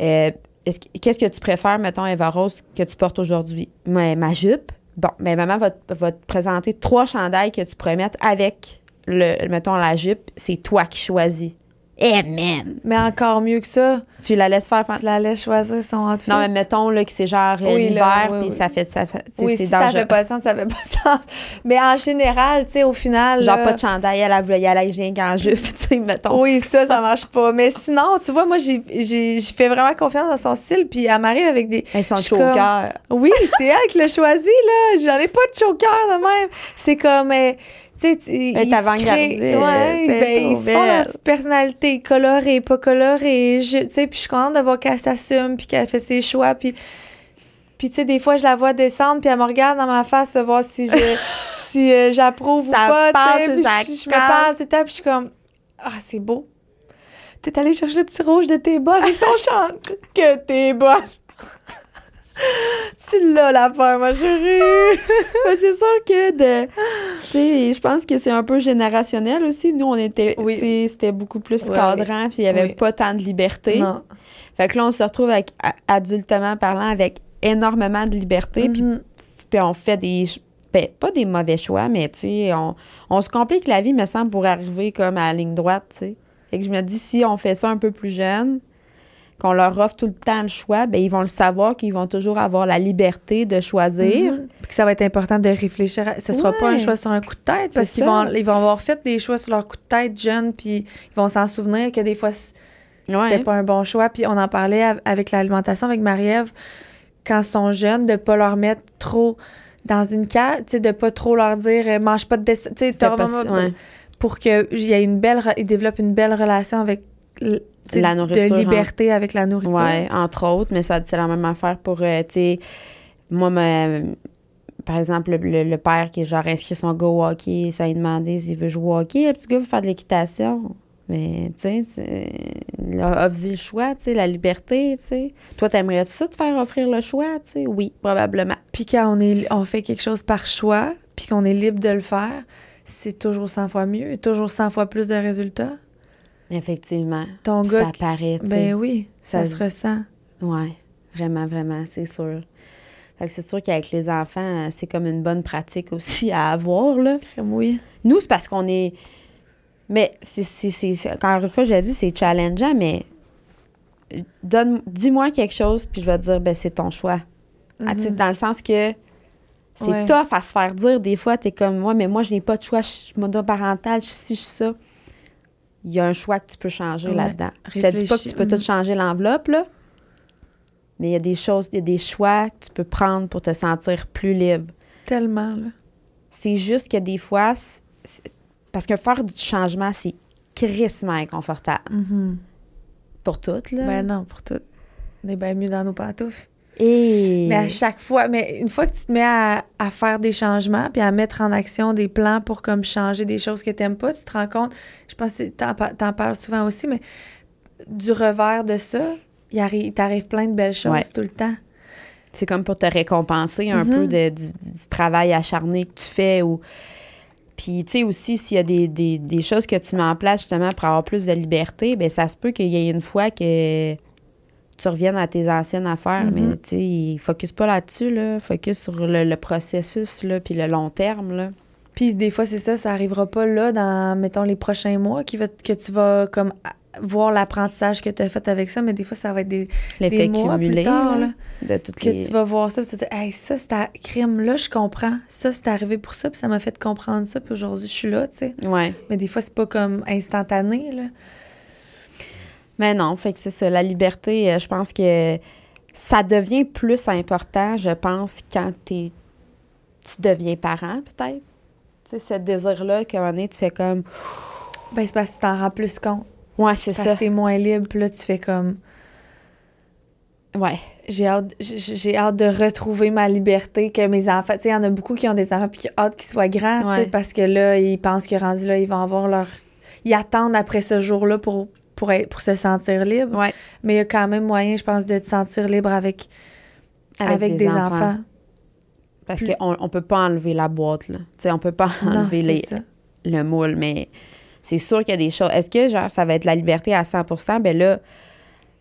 Speaker 2: Euh, est-ce que- Qu'est-ce que tu préfères, mettons, Eva Rose, que tu portes aujourd'hui? Ma, ma jupe? Bon, mais maman va, va te présenter trois chandails que tu pourrais mettre avec, le, mettons, la jupe. C'est toi qui choisis. Eh, man!
Speaker 1: Mais encore mieux que ça,
Speaker 2: Tu la laisses faire...
Speaker 1: tu la laisses choisir son outfit.
Speaker 2: Non, mais mettons là, que c'est genre euh,
Speaker 1: Oui,
Speaker 2: l'hiver,
Speaker 1: oui,
Speaker 2: puis
Speaker 1: oui.
Speaker 2: ça fait. Ça fait
Speaker 1: oui,
Speaker 2: c'est
Speaker 1: si ça fait pas de sens, ça fait pas de sens. Mais en général, tu sais, au final.
Speaker 2: Genre
Speaker 1: là-
Speaker 2: pas de chandail, elle, elle voulait y aller rien qu'en jupe, tu sais, mettons.
Speaker 1: Oui, ça, ça marche pas. Mais sinon, tu vois, moi, j'ai j'ai- j'ai fait vraiment confiance dans son style, puis elle m'arrive avec des.
Speaker 2: Avec son
Speaker 1: comme-
Speaker 2: choker.
Speaker 1: Oui, c'est elle qui l'a choisi, là. J'en ai pas de choker de même. C'est comme. euh, tu sais, ils
Speaker 2: avant-gardiste,
Speaker 1: Ouais, ben, ils se font leur petite personnalité, colorée, pas colorée. je- Tu sais, puis je suis contente de voir qu'elle s'assume, puis qu'elle fait ses choix, puis. Puis, tu sais, des fois, je la vois descendre, puis elle me regarde dans ma face, voir si je. si euh, j'approuve ou pas. tu
Speaker 2: passe
Speaker 1: sais,
Speaker 2: ou
Speaker 1: puis
Speaker 2: ça
Speaker 1: je, je me parle tout le temps, puis je suis comme. Ah, c'est beau. T'es allé chercher le petit rouge de tes bas avec ton chant. que t'es bonne. Tu l'as l'affaire, ma chérie.
Speaker 2: Mais c'est sûr que de. Tu sais, je pense que c'est un peu générationnel aussi. Nous, on était.
Speaker 1: Oui.
Speaker 2: Tu sais, c'était beaucoup plus
Speaker 1: Ouais,
Speaker 2: cadrant, puis il y avait
Speaker 1: Oui.
Speaker 2: pas tant de liberté.
Speaker 1: Non.
Speaker 2: Fait que là, on se retrouve avec, adultement parlant, avec énormément de liberté, puis
Speaker 1: Mhm.
Speaker 2: puis on fait des ben, pas des mauvais choix mais tu sais on, on se complique la vie me semble pour arriver comme à la ligne droite tu sais fait que je me dis si on fait ça un peu plus jeune qu'on leur offre tout le temps le choix, ben ils vont le savoir qu'ils vont toujours avoir la liberté de choisir.
Speaker 1: Mhm. Puis que ça va être important de réfléchir. à- Ce sera pas un choix sur un coup de tête parce qu'ils vont, ils vont avoir fait des choix sur leur coup de tête jeunes, puis ils vont s'en souvenir que des fois, c-
Speaker 2: Ouais.
Speaker 1: c'était pas un bon choix. Puis on en parlait av- avec l'alimentation avec Marie-Ève quand ils sont jeunes, de pas leur mettre trop dans une case, de pas trop leur dire mange pas de dessin, tu sais,
Speaker 2: ouais.
Speaker 1: pour qu'il y ait une belle, re- ils développent une belle relation avec
Speaker 2: La nourriture,
Speaker 1: de liberté avec la nourriture.
Speaker 2: Ouais, entre autres, mais ça c'est la même affaire pour, euh, tu sais, moi, ma- par exemple, le, père qui est genre inscrit son gars au hockey, ça lui demandé s'il veut jouer au hockey, le petit gars veut faire de l'équitation. Mais, tu sais, c'est- il a offre le choix, tu sais, la liberté, tu sais. Toi, t'aimerais ça te faire offrir le choix, tu sais? Oui, probablement.
Speaker 1: Puis quand on, est, on fait quelque chose par choix, puis qu'on est libre de le faire, c'est toujours 100 fois mieux, et toujours 100 fois plus de résultats.
Speaker 2: Effectivement.
Speaker 1: Ton
Speaker 2: Puis
Speaker 1: gars,
Speaker 2: ça
Speaker 1: qui-
Speaker 2: paraît, tu sais.
Speaker 1: ben oui, ça,
Speaker 2: Ça-
Speaker 1: se ressent.
Speaker 2: Ouais, vraiment, vraiment, c'est sûr. Fait que c'est sûr qu'avec les enfants, euh, c'est comme une bonne pratique aussi à avoir, là.
Speaker 1: Oui.
Speaker 2: Nous, c'est parce qu'on est. Mais c'est, encore une fois, j'ai dit, c'est challengeant, mais donne, dis-moi quelque chose, puis je vais te dire, ben, c'est ton choix.
Speaker 1: Mhm.
Speaker 2: dans le sens que c'est
Speaker 1: Ouais.
Speaker 2: tough à se faire dire. Des fois, t'es comme, moi, mais moi, je n'ai pas de choix, je suis monoparentale, je suis ci, je suis ça. Il y a un choix que tu peux changer
Speaker 1: Ouais.
Speaker 2: là-dedans. Je te dis pas que tu peux tout changer l'enveloppe, là. Mais il y a des choses, il y a des choix que tu peux prendre pour te sentir plus libre.
Speaker 1: Tellement, là.
Speaker 2: C'est juste que des fois, parce que faire du changement, c'est crissement inconfortable
Speaker 1: Mhm.
Speaker 2: pour toutes, là.
Speaker 1: Ben non, pour tout. On est bien mieux dans nos pantoufles.
Speaker 2: Et...
Speaker 1: Mais à chaque fois, mais une fois que tu te mets à, à faire des changements puis à mettre en action des plans pour comme changer des choses que tu n'aimes pas, tu te rends compte, je pense que t'en, pa- t'en parles souvent aussi, mais du revers de ça, il, arri- il t'arrive plein de belles choses
Speaker 2: Ouais.
Speaker 1: tout le temps.
Speaker 2: C'est comme pour te récompenser un
Speaker 1: Mhm.
Speaker 2: peu de- du, du travail acharné que tu fais. Ou... Puis, tu sais, aussi, s'il y a des, des- des choses que tu mets en place justement pour avoir plus de liberté, bien, ça se peut qu'il y ait une fois que tu reviennes à tes anciennes affaires.
Speaker 1: Mhm.
Speaker 2: Mais, tu sais, focus pas là-dessus, là. Focus sur le, le processus, là, puis le long terme, là.
Speaker 1: Puis des fois, c'est ça, ça arrivera pas là dans, mettons, les prochains mois qui va, que tu vas comme a- voir l'apprentissage que tu as fait avec ça, mais des fois, ça va être des, des mois
Speaker 2: cumulé
Speaker 1: plus tard,
Speaker 2: là,
Speaker 1: là,
Speaker 2: de toutes
Speaker 1: que
Speaker 2: les...
Speaker 1: tu vas voir ça, puis tu te dire, hey, ça, c'est à crime, là, je comprends. Ça, c'est arrivé pour ça, puis ça m'a fait comprendre ça, puis aujourd'hui, je suis là, tu sais.
Speaker 2: Ouais.
Speaker 1: Mais des fois, c'est pas comme instantané, là.
Speaker 2: Mais non, fait que c'est ça. La liberté, euh, je pense que ça devient plus important, je pense, quand t'es, tu deviens parent, peut-être. Tu sais, ce désir-là, qu'à un moment donné, tu fais comme.
Speaker 1: Ben, c'est parce que tu t'en rends plus compte.
Speaker 2: Ouais, c'est
Speaker 1: Parce
Speaker 2: ça.
Speaker 1: que t'es moins libre, puis là, tu fais comme,
Speaker 2: Ouais.
Speaker 1: j'ai hâte, j'ai- hâte de retrouver ma liberté, que mes enfants, tu sais, il y en a beaucoup qui ont des enfants, puis qui ont hâte qu'ils soient grands, tu sais,
Speaker 2: Ouais.
Speaker 1: parce que là, ils pensent que rendu là, ils vont avoir leur. Ils attendent après ce jour-là pour, pour, être, pour se sentir libre.
Speaker 2: Ouais.
Speaker 1: Mais il y a quand même moyen, je pense, de te sentir libre avec, avec, des, enfants.
Speaker 2: Parce qu'on on peut pas enlever la boîte, là. On peut pas
Speaker 1: Non,
Speaker 2: enlever les, le moule, mais c'est sûr qu'il y a des choses. Est-ce que, genre, ça va être la liberté à 100% Ben là,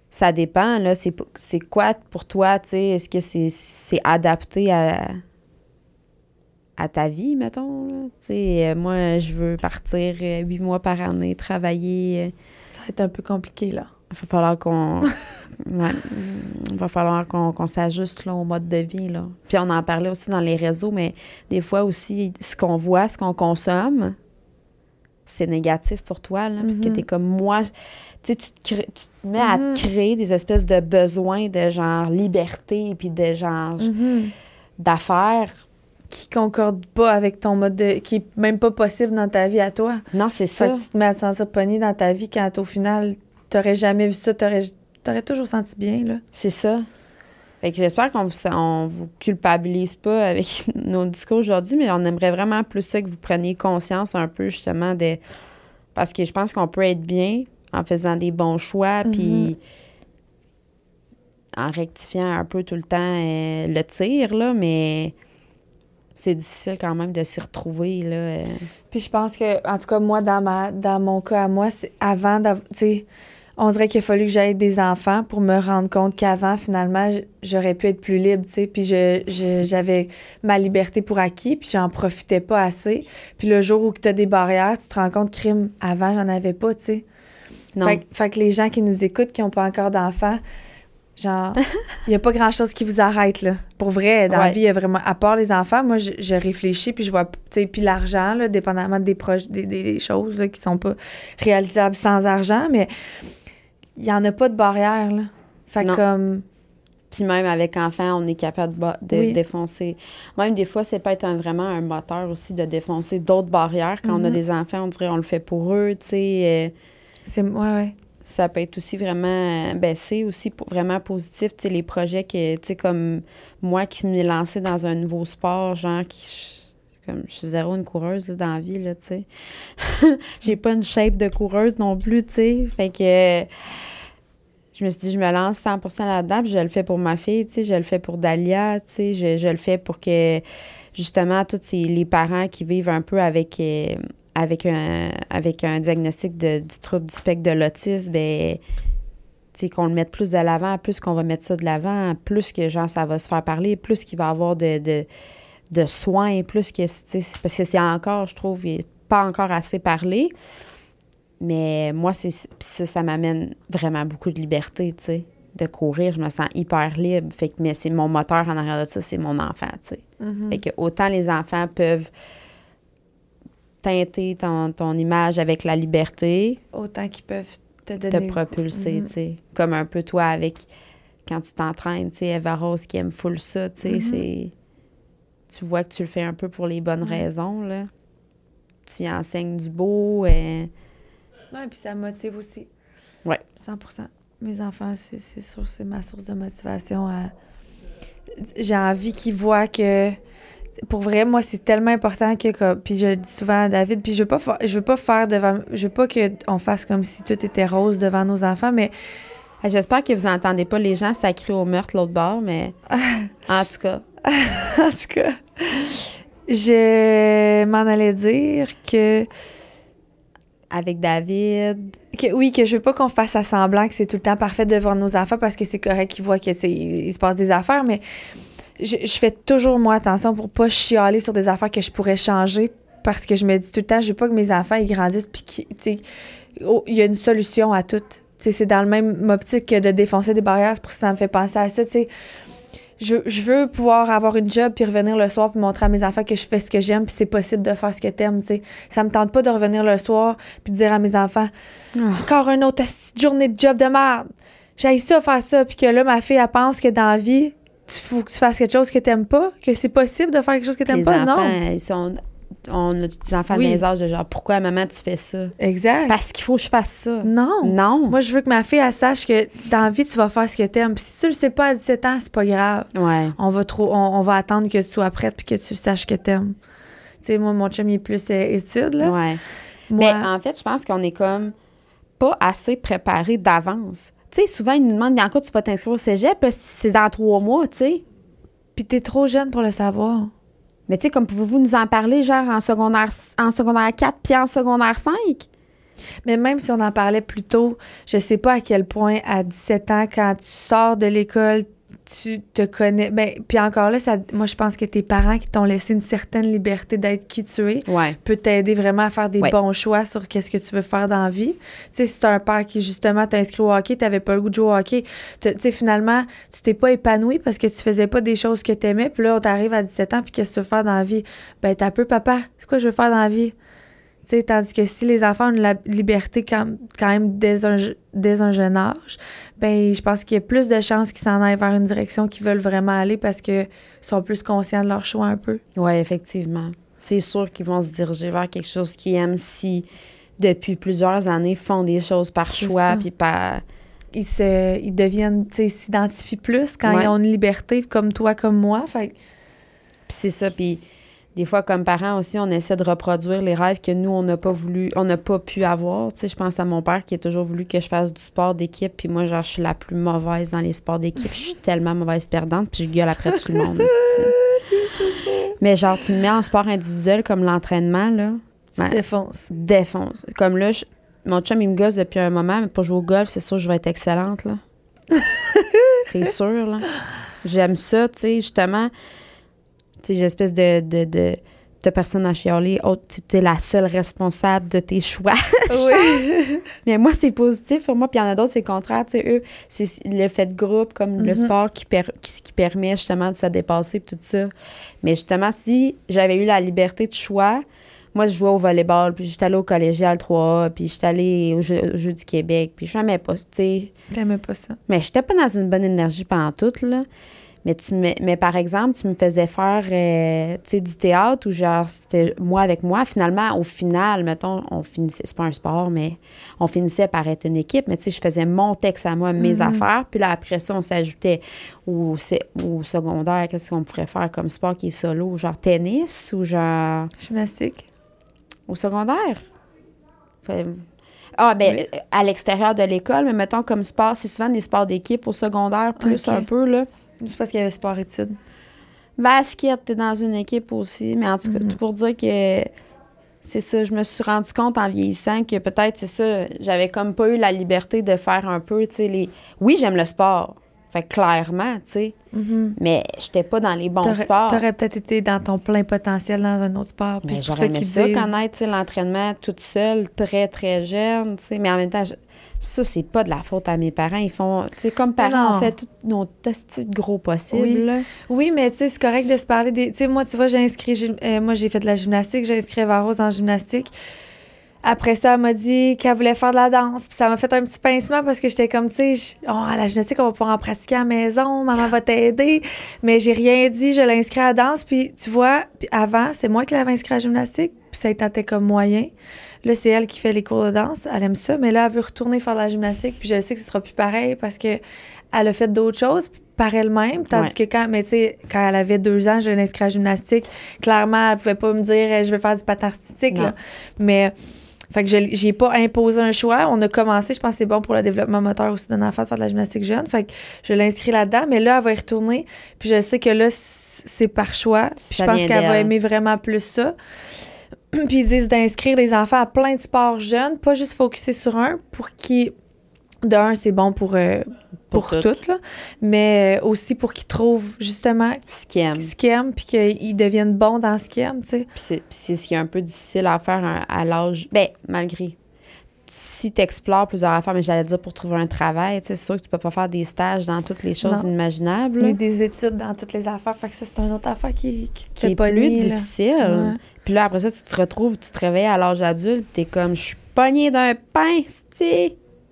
Speaker 2: ça dépend, là. C'est quoi pour toi, tu sais? Est-ce que c'est adapté à, à ta vie, mettons? là? Tu sais, euh, moi, je veux partir euh, huit mois par année, travailler.
Speaker 1: Être un peu compliqué, là.
Speaker 2: Il va falloir qu'on... ouais, il va falloir qu'on s'ajuste au mode de vie. Là. Puis on en parlait aussi dans les réseaux, mais des fois aussi, ce qu'on voit, ce qu'on consomme, c'est négatif pour toi. Là, Parce que
Speaker 1: Mhm.
Speaker 2: t'es comme moi. Tu te, crées- tu te mets à te créer des espèces de besoins de genre liberté, puis de genre d'affaires.
Speaker 1: Qui concorde pas avec ton mode de. qui est même pas possible dans ta vie à toi.
Speaker 2: Non, c'est ça.
Speaker 1: que tu te mets à te sentir pogné dans ta vie quand au final, t'aurais jamais vu ça, t'aurais, t'aurais toujours senti bien, là.
Speaker 2: C'est ça. Fait que j'espère qu'on vous, on vous culpabilise pas avec nos discours aujourd'hui, mais on aimerait vraiment plus ça que vous preniez conscience un peu justement de. Parce que je pense qu'on peut être bien en faisant des bons choix, puis en rectifiant un peu tout le temps euh, le tir, là, mais c'est difficile quand même de s'y retrouver, là. euh.
Speaker 1: Puis je pense que, en tout cas, moi, dans, ma, dans mon cas à moi, c'est avant d'avoir. Tu sais, on dirait qu'il a fallu que j'aille des enfants pour me rendre compte qu'avant, finalement, j'aurais pu être plus libre, tu sais. Puis j'avais ma liberté pour acquis, puis j'en profitais pas assez. Puis le jour où tu as des barrières, tu te rends compte, crime, avant, j'en avais pas, tu sais.
Speaker 2: Non.
Speaker 1: Fait, fait que les gens qui nous écoutent, qui n'ont pas encore d'enfants, genre, il n'y a pas grand-chose qui vous arrête, là. Pour vrai, dans la vie, il y a vraiment... À part les enfants, moi, je, je réfléchis, puis je vois... Tu sais, puis l'argent, là, dépendamment des, projets, des, des- des choses là, qui sont pas réalisables sans argent, mais il n'y en a pas de barrière, là. Fait
Speaker 2: Non.
Speaker 1: comme...
Speaker 2: Puis même avec enfant, on est capable de, de
Speaker 1: Oui.
Speaker 2: défoncer. Même des fois, c'est peut être un- vraiment un moteur aussi de défoncer d'autres barrières. Quand on a
Speaker 1: Mhm.
Speaker 2: des enfants, on dirait on le fait pour eux, tu sais. euh,
Speaker 1: C'est... Ouais, ouais.
Speaker 2: Ça peut être aussi vraiment euh, ben c'est aussi vraiment positif les projets que tu sais comme moi qui me suis lancée dans un nouveau sport genre qui comme je suis zéro une coureuse là, dans la vie là tu sais. J'ai pas une shape de coureuse non plus tu fait que je me suis dit je me lance 100% là-dedans je le fais pour ma fille je le fais pour sais je, je le fais pour que justement tous les parents qui vivent un peu avec euh, avec un avec un diagnostic de, du trouble du spectre de l'autisme ben qu'on le mette plus de l'avant, plus qu'on va mettre ça de l'avant, plus que genre ça va se faire parler, plus qu'il va y avoir de, de, de soins, plus que parce que c'est encore, je trouve, il pas encore assez parlé. Mais moi, c'est ça, ça m'amène vraiment beaucoup de liberté, tu sais. De courir, je me sens hyper libre. Fait que, mais c'est mon moteur en arrière de ça, c'est mon enfant, tu sais.
Speaker 1: Mhm.
Speaker 2: Fait que autant les enfants peuvent teinter ton, ton image avec la liberté,
Speaker 1: Autant qu'ils peuvent te
Speaker 2: te
Speaker 1: donner...
Speaker 2: propulser,
Speaker 1: Mhm.
Speaker 2: tu sais. Comme un peu toi avec quand tu t'entraînes, tu sais, Eva Rose qui aime full ça, tu sais,
Speaker 1: Mhm.
Speaker 2: c'est... Tu vois que tu le fais un peu pour les bonnes raisons, là. Tu y enseignes du beau, et...
Speaker 1: Ouais, puis ça motive aussi.
Speaker 2: Ouais.
Speaker 1: 100% Mes enfants, c'est c'est sûr, c'est ma source de motivation. à- J'ai envie qu'ils voient que. Pour vrai, moi, c'est tellement important que. comme- Puis je le dis souvent à David, puis je veux pas, je veux pas faire devant. Je veux pas qu'on fasse comme si tout était rose devant nos enfants, mais
Speaker 2: Ah, J'espère que vous entendez pas les gens sacrés au meurtre l'autre bord, mais en tout cas,
Speaker 1: en tout cas, je m'en allais dire que.
Speaker 2: avec David,
Speaker 1: Que, oui, que je veux pas qu'on fasse à semblant que c'est tout le temps parfait devant nos enfants parce que c'est correct qu'ils voient que tu sais, il, il se passe des affaires, mais je, je fais toujours moi attention pour pas chialer sur des affaires que je pourrais changer parce que je me dis tout le temps, je veux pas que mes enfants ils grandissent puis sais, oh, il y a une solution à tout. C'est dans le même optique que de défoncer des barrières, c'est pour ça que ça me fait penser à ça, tu sais. Je, je veux pouvoir avoir une job puis revenir le soir puis montrer à mes enfants que je fais ce que j'aime puis c'est possible de faire ce que t'aimes, tu sais. Ça me tente pas de revenir le soir puis de dire à mes enfants encore une autre journée de job de merde. J'ai ça faire ça puis que là ma fille elle pense que dans la vie tu faut que tu fasses quelque chose que t'aimes pas, que c'est possible de faire quelque chose que t'aimes
Speaker 2: les
Speaker 1: pas,
Speaker 2: enfants,
Speaker 1: non.
Speaker 2: ils sont... On a des enfants
Speaker 1: Oui.
Speaker 2: de des âges de genre, pourquoi maman tu fais ça?
Speaker 1: Exact.
Speaker 2: Parce qu'il faut que je fasse ça.
Speaker 1: non.
Speaker 2: Non.
Speaker 1: Moi, je veux que ma fille, elle sache que dans la vie, tu vas faire ce que t'aimes. Puis si tu le sais pas à 17 ans, c'est pas grave.
Speaker 2: Ouais.
Speaker 1: On va trop, on, on va attendre que tu sois prête puis que tu saches que t'aimes. Tu sais, moi, mon chum, il est plus euh, études, là.
Speaker 2: Ouais.
Speaker 1: Moi,
Speaker 2: Mais en fait, je pense qu'on est comme pas assez préparé d'avance. Tu sais, souvent, ils nous demandent dans quoi tu vas t'inscrire au cégep, c'est dans trois mois, tu sais.
Speaker 1: puis t'es trop jeune pour le savoir.
Speaker 2: Mais tu sais, comme pouvez-vous nous en parler, genre en secondaire, en secondaire 4 puis en secondaire 5?
Speaker 1: Mais même si on en parlait plus tôt, je sais pas à quel point à 17 ans, quand tu sors de l'école, tu te connais. Ben, puis encore là, ça, moi, je pense que tes parents qui t'ont laissé une certaine liberté d'être qui tu es
Speaker 2: Ouais.
Speaker 1: peut t'aider vraiment à faire des
Speaker 2: Ouais.
Speaker 1: bons choix sur qu'est-ce que tu veux faire dans la vie. Tu sais, si t'as un père qui, justement, t'a inscrit au hockey, t'avais pas le goût de jouer au hockey, tu sais, finalement, tu t'es pas épanoui parce que tu faisais pas des choses que t'aimais, puis là, on t'arrive à 17 ans, puis qu'est-ce que tu veux faire dans la vie? Ben, t'as peu, papa, c'est quoi je veux faire dans la vie? Tandis que si les enfants ont la liberté quand, quand même dès un, je- dès un jeune âge, ben je pense qu'il y a plus de chances qu'ils s'en aillent vers une direction qu'ils veulent vraiment aller parce qu'ils sont plus conscients de leur choix un peu.
Speaker 2: Ouais, effectivement. C'est sûr qu'ils vont se diriger vers quelque chose qu'ils aiment si, depuis plusieurs années, font des choses par choix puis par.
Speaker 1: Ils se ils deviennent, s'identifient plus quand
Speaker 2: Ouais.
Speaker 1: ils ont une liberté comme toi, comme moi. Fait
Speaker 2: c'est ça. Puis des fois, comme parents aussi, on essaie de reproduire les rêves que nous, on n'a pas voulu, on n'a pas pu avoir. Tu sais, je pense à mon père qui a toujours voulu que je fasse du sport d'équipe. Puis moi, genre, je suis la plus mauvaise dans les sports d'équipe. Je suis tellement mauvaise perdante. Puis je gueule après tout le monde. Mais genre, tu me mets en sport individuel comme l'entraînement, là.
Speaker 1: tu défonces.
Speaker 2: défonce. Comme là, je- mon chum, il me gosse depuis un moment, mais pour jouer au golf, c'est sûr que je vais être excellente, là. c'est sûr, là. J'aime ça, tu sais, justement. Tu sais, espèce de, de, de, t'as personne à chialer, autre, tu es la seule responsable de tes choix.
Speaker 1: Oui.
Speaker 2: Mais moi, c'est positif pour moi. Puis il y en a d'autres, c'est le contraire. Tu sais, eux, c'est le fait de groupe, comme le
Speaker 1: Mhm.
Speaker 2: sport qui, per- qui, qui permet justement de se dépasser puis tout ça. Mais justement, si j'avais eu la liberté de choix, moi, je jouais au volleyball, puis j'étais allée au collégial 3A, puis j'étais allée au Jeu, au du Québec, puis je n'aimais pas, tu sais.
Speaker 1: T'aimais pas ça.
Speaker 2: Mais j'étais pas dans une bonne énergie pendant tout, là. Mais, tu me, mais par exemple, tu me faisais faire euh, tu sais, du théâtre ou genre c'était moi avec moi. Finalement, au final, mettons, on finissait, c'est pas un sport, mais on finissait par être une équipe. Mais tu sais, je faisais mon texte à moi, mes
Speaker 1: Mhm.
Speaker 2: affaires. Puis là, après ça, on s'ajoutait au, au secondaire, qu'est-ce qu'on pourrait faire comme sport qui est solo? Genre tennis ou genre.
Speaker 1: Gymnastique.
Speaker 2: Au secondaire? Fait- Ah, ben,
Speaker 1: Oui.
Speaker 2: à l'extérieur de l'école, mais mettons comme sport, c'est souvent des sports d'équipe au secondaire, plus un peu, là.
Speaker 1: C'est parce qu'il y avait sport-études.
Speaker 2: Basket, t'es dans une équipe aussi, mais en tout cas,
Speaker 1: Mhm.
Speaker 2: tout pour dire que c'est ça, je me suis rendu compte en vieillissant que peut-être, c'est ça, j'avais comme pas eu la liberté de faire un peu, tu sais, les... Oui, j'aime le sport, fait que clairement, tu sais, mais j'étais pas dans les bons sports.
Speaker 1: t'aurais peut-être été dans ton plein potentiel dans un autre sport. Puis
Speaker 2: Mais j'aurais aimé ça, connaître, tu sais, l'entraînement toute seule, très, très jeune, tu sais, mais en même temps, je- ça, c'est pas de la faute à mes parents. Ils font, tu sais, comme parents, on fait tout nos de gros possibles,
Speaker 1: Oui.
Speaker 2: là.
Speaker 1: Oui, mais tu sais, c'est correct de se parler des. Tu sais, moi, tu vois, j'ai inscrit. euh, moi, j'ai fait de la gymnastique. J'ai inscrit Eva Rose en gymnastique. Après ça, elle m'a dit qu'elle voulait faire de la danse. Puis ça m'a fait un petit pincement parce que j'étais comme, tu sais, oh, à la gymnastique, on va pouvoir en pratiquer à la maison. Maman va t'aider. Mais j'ai rien dit. Je l'ai inscrit à la danse. Puis tu vois, puis avant, c'est moi qui l'avais inscrit à la gymnastique. Puis ça tentait comme moyen. Là, c'est elle qui fait les cours de danse. Elle aime ça. Mais là, elle veut retourner faire de la gymnastique. Puis je sais que ce sera plus pareil parce que elle a fait d'autres choses par elle-même. Tandis
Speaker 2: Ouais.
Speaker 1: que quand, mais tu sais, quand elle avait deux ans, je l'ai inscrite à la gymnastique. Clairement, elle pouvait pas me dire, je veux faire du patin artistique. Là. Mais, fait que je j'ai pas imposé un choix. On a commencé, je pense que c'est bon pour le développement moteur aussi d'un enfant de faire de la gymnastique jeune. Fait que je l'ai inscrit là-dedans. Mais là, elle va y retourner. Puis je sais que là, c'est par choix. Puis
Speaker 2: Ça
Speaker 1: je pense qu'elle va aimer vraiment plus ça. Puis ils disent d'inscrire les enfants à plein de sports jeunes, pas juste focuser sur un pour qu'ils. De un, c'est bon pour, euh, pour,
Speaker 2: Pour tout.
Speaker 1: toutes, là, mais euh, aussi pour qu'ils trouvent justement
Speaker 2: Ce qu'ils aiment.
Speaker 1: ce qu'ils aiment puis qu'ils deviennent bons dans ce qu'ils aiment, tu sais.
Speaker 2: Puis c'est c'est ce qui est un peu difficile à faire à, à l'âge. Ben, malgré. Si tu explores plusieurs affaires, mais j'allais dire pour trouver un travail, tu sais, c'est sûr que tu peux pas faire des stages dans toutes les choses
Speaker 1: Non.
Speaker 2: inimaginables.
Speaker 1: Mais des études dans toutes les affaires, fait que ça, c'est une autre affaire qui, qui
Speaker 2: est plus difficile.
Speaker 1: Ouais.
Speaker 2: Puis là, après ça, tu te retrouves, tu te réveilles à l'âge adulte, t'es comme, je suis pognée d'un pain, tu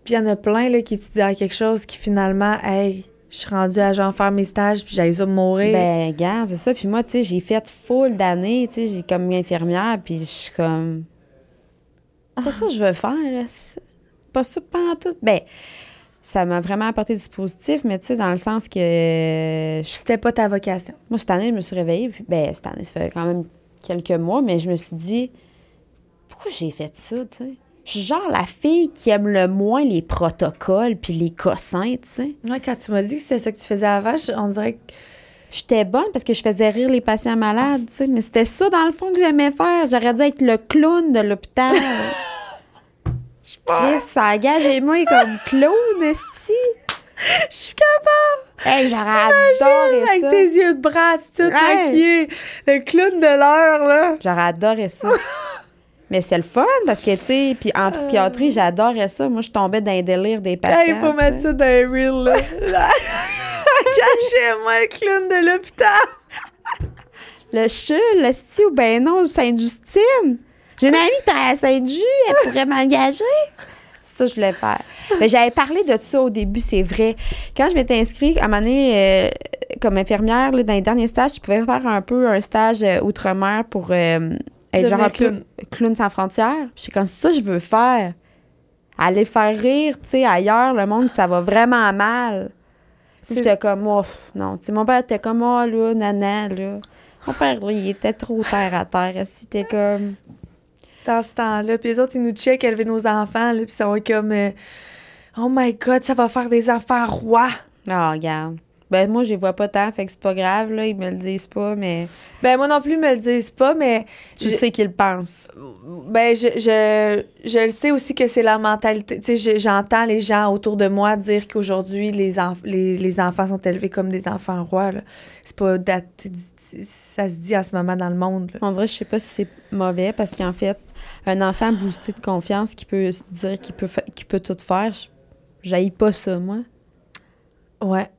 Speaker 1: Puis il y en a plein là, qui étudient à quelque chose qui finalement, hey, je suis rendue à genre faire mes stages puis j'allais ça mourir.
Speaker 2: Ben, regarde, c'est ça. Puis moi, tu sais, j'ai fait full d'années, tu sais, j'ai comme infirmière, puis je suis comme. Pas ça que je veux faire. Pas ça, pas en tout. Ben, ça m'a vraiment apporté du positif, mais tu sais, dans le sens que. je-
Speaker 1: C'était pas ta vocation.
Speaker 2: Moi, cette année, je me suis réveillée, puis, ben, cette année, ça fait quand même quelques mois, mais je me suis dit, pourquoi j'ai fait ça, tu sais? Je suis genre la fille qui aime le moins les protocoles puis les cossins, tu sais.
Speaker 1: Ouais, quand tu m'as dit que c'était ça que tu faisais avant, je- on dirait que
Speaker 2: J'étais bonne parce que je faisais rire les patients malades, tu sais. Mais c'était ça, dans le fond, que j'aimais faire. J'aurais dû être le clown de l'hôpital. Chris, ça engage et moi comme clown, esti.
Speaker 1: je suis capable.
Speaker 2: Hey, j'aurais adoré
Speaker 1: Avec
Speaker 2: ça.
Speaker 1: tes yeux de bras, tout maquillé. Le clown de l'heure, là.
Speaker 2: J'aurais adoré ça. Mais c'est le fun parce que, tu sais, puis en psychiatrie, j'adorais ça. Moi, je tombais dans les délires des patients.
Speaker 1: Hey, faut mettre ça dans les reels, là. Cachez-moi le clown de l'hôpital.
Speaker 2: Le CHU, le sti ou ben non, Sainte-Justine. J'ai une amie qui à Sainte-Ju, elle pourrait m'engager. Ça, je voulais faire. Mais j'avais parlé de ça au début, c'est vrai. Quand je m'étais inscrite, à un moment donné, euh, comme infirmière, là, dans les derniers stages, je pouvais faire un peu un stage euh, outre-mer pour euh, être genre un peu
Speaker 1: clown.
Speaker 2: sans frontières. J'étais comme ça, je veux faire. Aller faire rire, tu sais, ailleurs, le monde, ça va vraiment mal. J'étais comme, oh, non. Tu sais, mon père était comme, oh, là, nana, là. Mon père, lui, il était trop terre à terre. C'était comme.
Speaker 1: Dans ce temps-là. Puis les autres, ils nous checkent élever nos enfants, là. Puis ils sont comme, euh, oh my God, ça va faire des enfants rois.
Speaker 2: Ah, regarde. Ben, moi, je les vois pas tant, fait que c'est pas grave, là. Ils me le disent pas, mais
Speaker 1: Ben, moi non plus, ils me le disent pas, mais.
Speaker 2: tu
Speaker 1: je-
Speaker 2: sais qu'ils pensent.
Speaker 1: Ben, je, je, je le sais aussi que c'est la mentalité. Tu sais, je- j'entends les gens autour de moi dire qu'aujourd'hui, les, enf- les, les enfants sont élevés comme des enfants rois. là. C'est pas daté ça se dit en ce moment dans le monde. là.
Speaker 2: On dirait, je sais pas si c'est mauvais parce qu'en fait, un enfant boosté de confiance qui peut dire qu'il peut, qu'il peut tout faire, j'aille pas ça, moi.
Speaker 1: Ouais,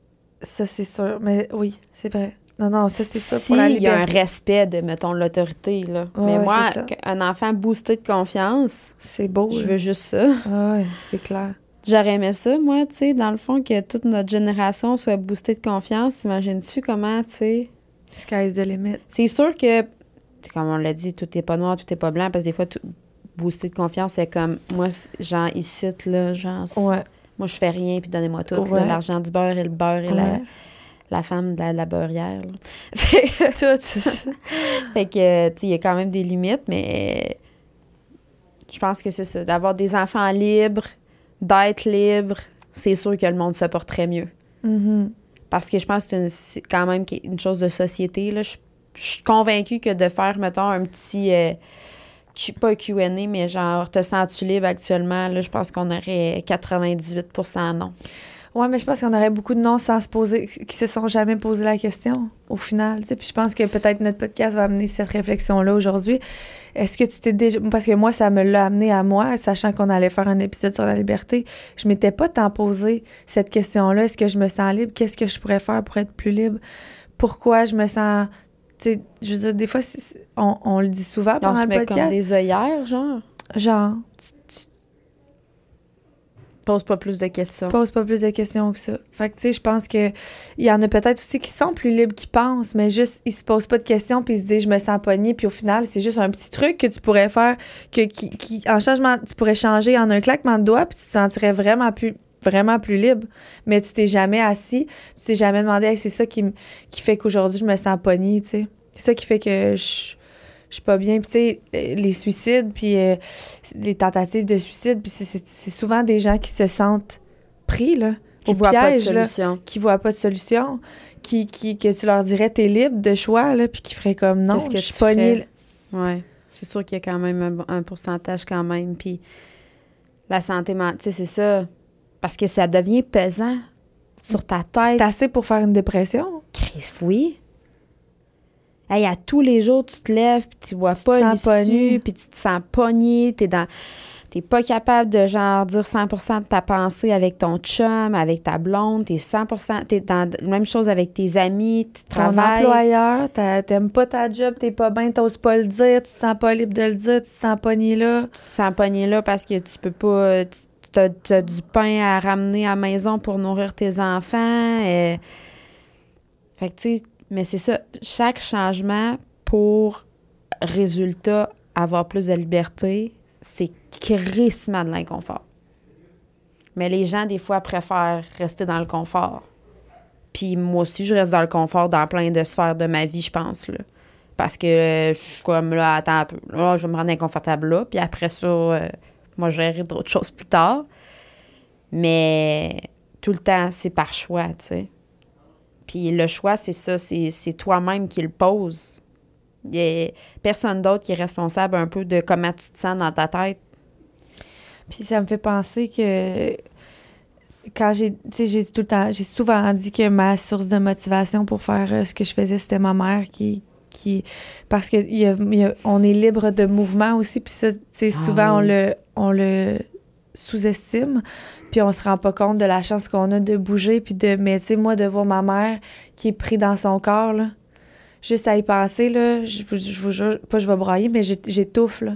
Speaker 1: ça c'est sûr. Mais oui, c'est vrai. Non, non, ça c'est ça
Speaker 2: Si
Speaker 1: pour la
Speaker 2: il y a un respect de, mettons, l'autorité, là.
Speaker 1: Ouais,
Speaker 2: Mais moi, un enfant boosté de confiance,
Speaker 1: C'est beau.
Speaker 2: je
Speaker 1: là.
Speaker 2: veux juste ça.
Speaker 1: Ah ouais, c'est clair.
Speaker 2: J'aurais aimé ça, moi, tu sais, dans le fond, que toute notre génération soit boostée de confiance. Imagines-tu comment, tu sais...
Speaker 1: Sky's the limit.
Speaker 2: C'est sûr que, comme on l'a dit, tout est pas noir, tout est pas blanc, parce que des fois, tout, boosté de confiance, c'est comme, moi, genre, ici, là, genre,
Speaker 1: Ouais.
Speaker 2: Moi, je fais rien, puis donnez-moi tout,
Speaker 1: Ouais.
Speaker 2: l'argent du beurre et le beurre et la,
Speaker 1: ouais.
Speaker 2: la femme de la, la beurrière.
Speaker 1: Tout.
Speaker 2: fait que, tu sais, il y a quand même des limites, mais je pense que c'est ça, d'avoir des enfants libres, d'être libre, c'est sûr que le monde se porterait mieux.
Speaker 1: Mhm.
Speaker 2: Parce que je pense que c'est quand même une chose de société. Là. Je, je suis convaincue que de faire, mettons, un petit. euh, Pas QA, mais genre, te sens-tu libre actuellement? Là, je pense qu'on aurait 98% non.
Speaker 1: Ouais, mais je pense qu'on aurait beaucoup de noms sans se poser, qui se sont jamais posé la question, au final. Puis je pense que peut-être notre podcast va amener cette réflexion-là aujourd'hui. Est-ce que tu t'es déjà. Parce que moi, ça me l'a amené à moi, sachant qu'on allait faire un épisode sur la liberté. Je m'étais pas tant posé cette question-là. Est-ce que je me sens libre? Qu'est-ce que je pourrais faire pour être plus libre? Pourquoi je me sens. Tu sais, je veux dire, des fois, on, on le dit souvent
Speaker 2: On
Speaker 1: pendant
Speaker 2: se
Speaker 1: le
Speaker 2: met comme
Speaker 1: podcast.
Speaker 2: des œillères, genre?
Speaker 1: Genre, tu
Speaker 2: Pose pas plus de questions.
Speaker 1: pose pas plus de questions que ça. Fait que, tu sais, je pense que il y en a peut-être aussi qui sont plus libres qu'ils pensent, mais juste, ils se posent pas de questions puis ils se disent, je me sens pogné, puis au final, c'est juste un petit truc que tu pourrais faire, que, qui, qui- en changement, tu pourrais changer en un claquement de doigts, puis tu te sentirais vraiment plus vraiment plus libre, mais tu t'es jamais assis, tu t'es jamais demandé, Hey, c'est ça qui, qui fait qu'aujourd'hui, je me sens pogné, tu sais. C'est ça qui fait que je je suis pas bien. Puis, tu sais, les suicides, puis euh, les tentatives de suicide, puis c'est- souvent des gens qui se sentent pris, là,
Speaker 2: Qui
Speaker 1: au
Speaker 2: voient pas de
Speaker 1: piège, là,
Speaker 2: solution.
Speaker 1: qui voient pas de solution, qui, qui, que tu leur dirais, t'es libre de choix, là, puis qui feraient comme, non,
Speaker 2: que
Speaker 1: je suis pognée.
Speaker 2: Ouais. C'est sûr qu'il y a quand même un, un pourcentage quand même. Puis la santé mentale, tu sais, c'est ça. Parce que ça devient pesant sur ta tête.
Speaker 1: C'est assez pour faire une dépression?
Speaker 2: Chris, oui. Hey, à tous les jours, tu te lèves, puis tu vois
Speaker 1: Tu
Speaker 2: pas l'issue, puis tu te sens pogné, t'es dans... T'es pas capable de, genre, dire 100% de ta pensée avec ton chum, avec ta blonde, t'es 100% t'es dans la même chose avec tes amis, tu
Speaker 1: Ton
Speaker 2: travailles.
Speaker 1: employeur, t'as- t'aimes pas ta job, t'es pas bien, t'oses pas le dire, tu te sens pas libre de le dire, tu te sens pogné là.
Speaker 2: Tu, tu te sens pogné là parce que tu peux pas... Tu as, du pain à ramener à la maison pour nourrir tes enfants. euh. Fait que, tu sais, mais c'est ça. Chaque changement pour résultat, avoir plus de liberté, c'est crissement de l'inconfort. Mais les gens, des fois, préfèrent rester dans le confort. Puis moi aussi, je reste dans le confort dans plein de sphères de ma vie, je pense, là. Parce que euh, je suis comme là, attends un peu. Là, je vais me rendre inconfortable là. Puis après ça, euh, moi, je d'autres choses plus tard. Mais tout le temps, c'est par choix, tu sais. Puis le choix, c'est ça, c'est toi-même qui le pose. Il y a personne d'autre qui est responsable un peu de comment tu te sens dans ta tête.
Speaker 1: Puis ça me fait penser que quand j'ai, j'ai tout le temps, j'ai souvent dit que ma source de motivation pour faire euh, ce que je faisais, c'était ma mère qui, qui, parce que il y a- il y a- on est libre de mouvement aussi, puis ça,
Speaker 2: Ah
Speaker 1: souvent on le, on le sous-estime, puis on se rend pas compte de la chance qu'on a de bouger, puis de, mais tu sais, moi de voir ma mère qui est prise dans son corps là, juste à y penser là, je, vous- je vous jure, pas je vais brailler, mais j'étouffe là.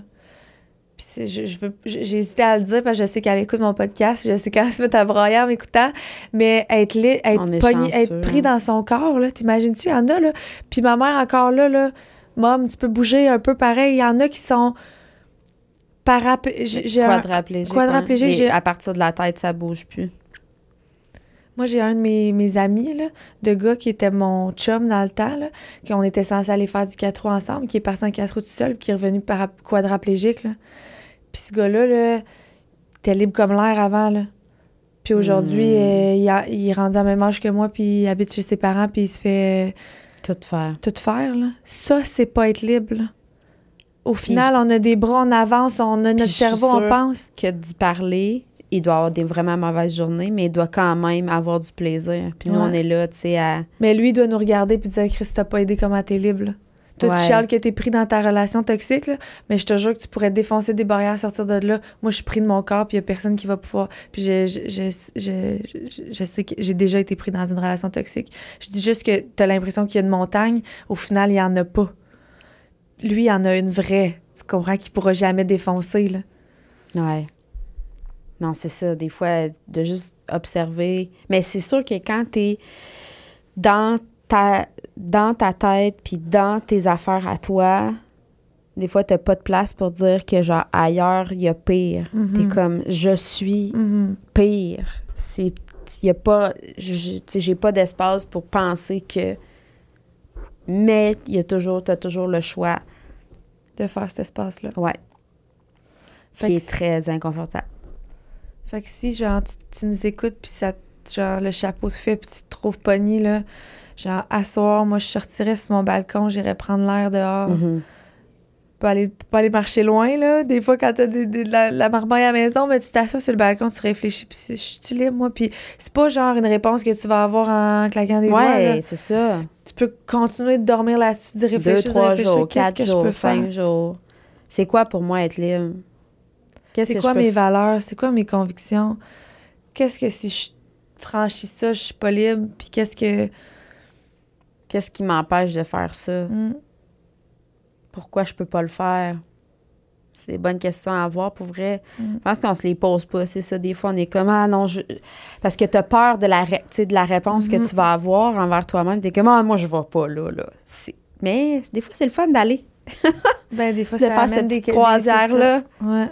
Speaker 1: Puis je, je veux, j'ai hésité à le dire parce que je sais qu'elle écoute mon podcast, je sais qu'elle se met à brailler en m'écoutant, mais être, être, pogné- pris
Speaker 2: hein.
Speaker 1: dans son corps, là, t'imagines-tu, il y en a, là, puis ma mère encore là, là, Mom, tu peux bouger un peu pareil, il y en a qui sont paraplégiques. J'ai- j'ai un-
Speaker 2: Quadraplégique.
Speaker 1: quadraplégique,
Speaker 2: hein.
Speaker 1: j'ai-
Speaker 2: Mais À partir de la tête, ça bouge plus.
Speaker 1: Moi, j'ai un de mes, mes amis, là, de gars qui était mon chum dans le temps, là, qu'on était censé aller faire du 4 roues ensemble, qui est parti en 4 roues tout seul, puis qui est revenu para- quadraplégique. Là. Puis ce gars-là, là, était libre comme l'air avant. Là. Puis aujourd'hui,
Speaker 2: Hmm.
Speaker 1: euh, il, a- il est rendu à même âge que moi, puis il habite chez ses parents, puis il se fait euh,
Speaker 2: Tout faire.
Speaker 1: tout faire. Là. Ça, c'est pas être libre. là. Au final, on a des bras, on avance, on a notre cerveau, on pense.
Speaker 2: Que d'y parler il doit avoir des vraiment mauvaises journées, mais il doit quand même avoir du plaisir. Puis nous,
Speaker 1: Ouais.
Speaker 2: on est là, tu sais, à...
Speaker 1: Mais lui, il doit nous regarder puis dire Chris, t'as pas aidé comment t'es libre. là. Toi,
Speaker 2: Ouais.
Speaker 1: tu chiales que t'es pris dans ta relation toxique, là, mais je te jure que tu pourrais défoncer des barrières, sortir de là. Moi, je suis pris de mon corps, puis il y a personne qui va pouvoir. Puis je, je, je, je, je- je sais que j'ai déjà été pris dans une relation toxique. Je dis juste que t'as l'impression qu'il y a une montagne. Au final, il y en a pas. Lui, il y en a une vraie. Tu comprends qu'il pourra jamais défoncer, là.
Speaker 2: Ouais. Non, c'est ça. Des fois, de juste observer. Mais c'est sûr que quand t'es dans ta, dans ta tête puis dans tes affaires à toi, des fois, t'as pas de place pour dire que, genre, ailleurs, il y a pire. T'es
Speaker 1: Mhm.
Speaker 2: comme, je suis
Speaker 1: Mhm.
Speaker 2: pire. C'est... Y a pas... Tu j'ai pas d'espace pour penser que... Mais il y a toujours... T'as toujours le choix.
Speaker 1: De faire cet espace-là.
Speaker 2: Ouais.
Speaker 1: Fait
Speaker 2: qui est très inconfortable.
Speaker 1: Fait que si, genre, tu, tu nous écoutes, puis ça, genre, le chapeau se fait, puis tu te trouves pogné, là, genre, à soir, moi, je sortirais sur mon balcon, j'irais prendre l'air dehors,
Speaker 2: Mhm.
Speaker 1: pas, aller, pas aller marcher loin, là. Des fois, quand t'as de la, la marmaille à la maison, mais tu t'assois sur le balcon, tu réfléchis, puis je suis libre, moi, puis c'est pas, genre, une réponse que tu vas avoir en claquant des doigts,
Speaker 2: Ouais, c'est ça.
Speaker 1: Tu peux continuer de dormir là-dessus, d'y
Speaker 2: Deux,
Speaker 1: réfléchir, d'y
Speaker 2: trois
Speaker 1: réfléchir,
Speaker 2: jours, quatre jours,
Speaker 1: peux
Speaker 2: cinq jours. C'est quoi pour moi être libre? Qu'est-ce
Speaker 1: C'est
Speaker 2: que
Speaker 1: quoi
Speaker 2: je
Speaker 1: mes
Speaker 2: f-
Speaker 1: valeurs? C'est quoi mes convictions? Qu'est-ce que si je franchis ça, je suis pas libre? Puis qu'est-ce que...
Speaker 2: Qu'est-ce qui m'empêche de faire ça?
Speaker 1: Hmm.
Speaker 2: Pourquoi je peux pas le faire? C'est des bonnes questions à avoir pour vrai.
Speaker 1: Mm.
Speaker 2: Je pense qu'on se les pose pas. C'est ça, des fois, on est comme Ah non, je. Parce que tu as peur de la, ré- de la réponse que tu vas avoir envers toi-même. Tu es comme Ah, moi, je vais pas là. là. C'est- Mais des fois, c'est le fun d'aller,
Speaker 1: Ben, des fois,
Speaker 2: de
Speaker 1: ça
Speaker 2: faire cette
Speaker 1: des
Speaker 2: croisière-là.
Speaker 1: Ouais.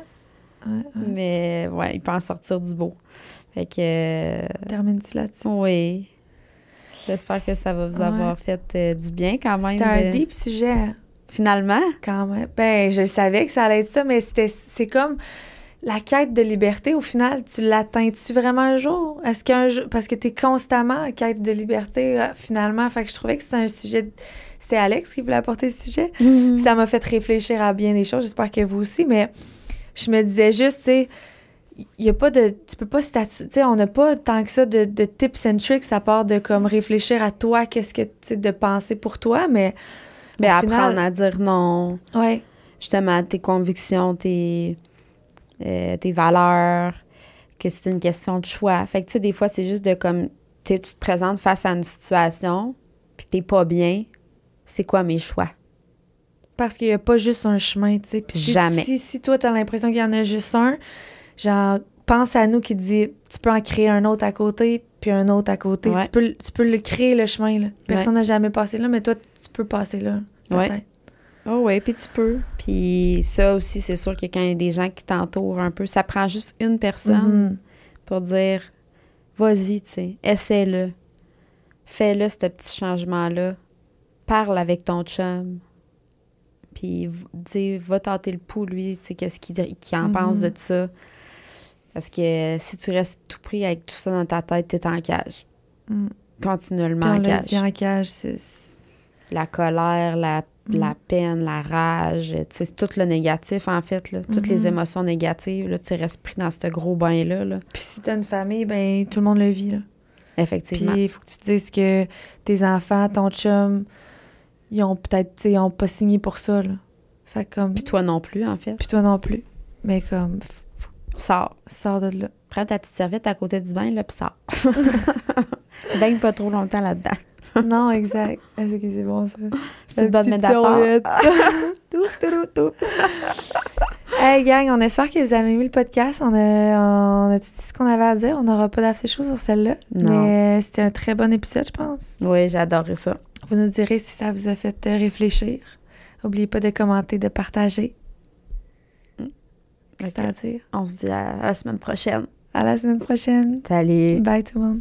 Speaker 1: Ouais.
Speaker 2: Mais ouais, il peut en sortir du beau. Fait que. euh,
Speaker 1: Termine-tu là-dessus?
Speaker 2: Oui. J'espère que ça va vous avoir fait euh, du bien quand même.
Speaker 1: C'était un
Speaker 2: de-
Speaker 1: deep sujet,
Speaker 2: Finalement.
Speaker 1: quand même. Ben, je savais que ça allait être ça, mais c'était, c'est comme la quête de liberté. Au final, tu l'atteins-tu vraiment un jour? Est-ce qu'un jour... Parce que tu es constamment en quête de liberté, euh, finalement. Fait que je trouvais que c'était un sujet... C'était Alex qui voulait apporter le sujet. Puis ça m'a fait réfléchir à bien des choses. J'espère que vous aussi. Mais je me disais juste, tu sais, il y a pas de. Tu peux pas statuer. Tu sais, on n'a pas tant que ça de, de tips and tricks à part de comme réfléchir à toi, qu'est-ce que tu sais, de penser pour toi. Mais.
Speaker 2: Mais apprendre
Speaker 1: final-
Speaker 2: à dire non.
Speaker 1: Ouais.
Speaker 2: Justement, tes convictions, tes, euh, tes valeurs, que c'est une question de choix. Fait que, tu sais, des fois, c'est juste de comme. Tu te présentes face à une situation, puis t'es pas bien. C'est quoi mes choix?
Speaker 1: Parce qu'il n'y a pas juste un chemin, tu sais. Puis si-
Speaker 2: Jamais.
Speaker 1: Si, si toi, tu as l'impression qu'il y en a juste un, genre, pense à nous qui dit tu peux en créer un autre à côté, puis un autre à côté.
Speaker 2: Ouais.
Speaker 1: Tu, peux, le- tu peux le créer, le chemin. Là. Personne n'a jamais passé là, mais toi, tu peux passer là.
Speaker 2: Ouais.
Speaker 1: peut-être.
Speaker 2: Oh oui, puis tu peux. Puis ça aussi, c'est sûr que quand il y a des gens qui t'entourent un peu, ça prend juste une personne
Speaker 1: Mhm.
Speaker 2: pour dire vas-y, tu sais, essaie-le. Fais-le, ce petit changement-là. Parle avec ton chum. Puis, dis, va tenter le pouls, lui, tu sais, qu'est-ce qu'il en
Speaker 1: Mhm.
Speaker 2: pense de ça. Parce que si tu restes tout pris avec tout ça dans ta tête, t'es en cage.
Speaker 1: Mm.
Speaker 2: Continuellement en cage.
Speaker 1: en cage, c'est...
Speaker 2: La colère, la,
Speaker 1: Mm.
Speaker 2: la peine, la rage, tu sais, c'est tout le négatif, en fait, là. Toutes les
Speaker 1: Mhm.
Speaker 2: émotions négatives, là, tu restes pris dans ce gros bain-là, là.
Speaker 1: Puis si t'as une famille, ben tout le monde le vit, là.
Speaker 2: Effectivement.
Speaker 1: Puis il faut que tu te dises que tes enfants, ton chum, ils ont peut-être, ils ont pas signé pour ça, là. Fait comme...
Speaker 2: Puis toi non plus, en fait.
Speaker 1: Puis toi non plus. Mais comme,
Speaker 2: Sors.
Speaker 1: sors de là.
Speaker 2: Prends ta petite serviette à côté du bain, là, puis sors. Baigne pas trop longtemps là-dedans.
Speaker 1: non, exact. Est-ce que c'est bon, ça?
Speaker 2: C'est une bonne métaphore.
Speaker 1: tout, tout, tout. Hey, gang, on espère que vous avez aimé le podcast. On a, on a tout dit ce qu'on avait à dire? On n'aura pas d'after chaud sur celle-là.
Speaker 2: Non.
Speaker 1: Mais c'était un très bon épisode, je pense.
Speaker 2: Oui, j'ai adoré ça.
Speaker 1: Vous nous direz si ça vous a fait euh, réfléchir. N'oubliez pas de commenter, de partager. C'est-à-dire,
Speaker 2: On se dit à la semaine prochaine.
Speaker 1: à la semaine prochaine.
Speaker 2: Salut.
Speaker 1: Bye tout le monde.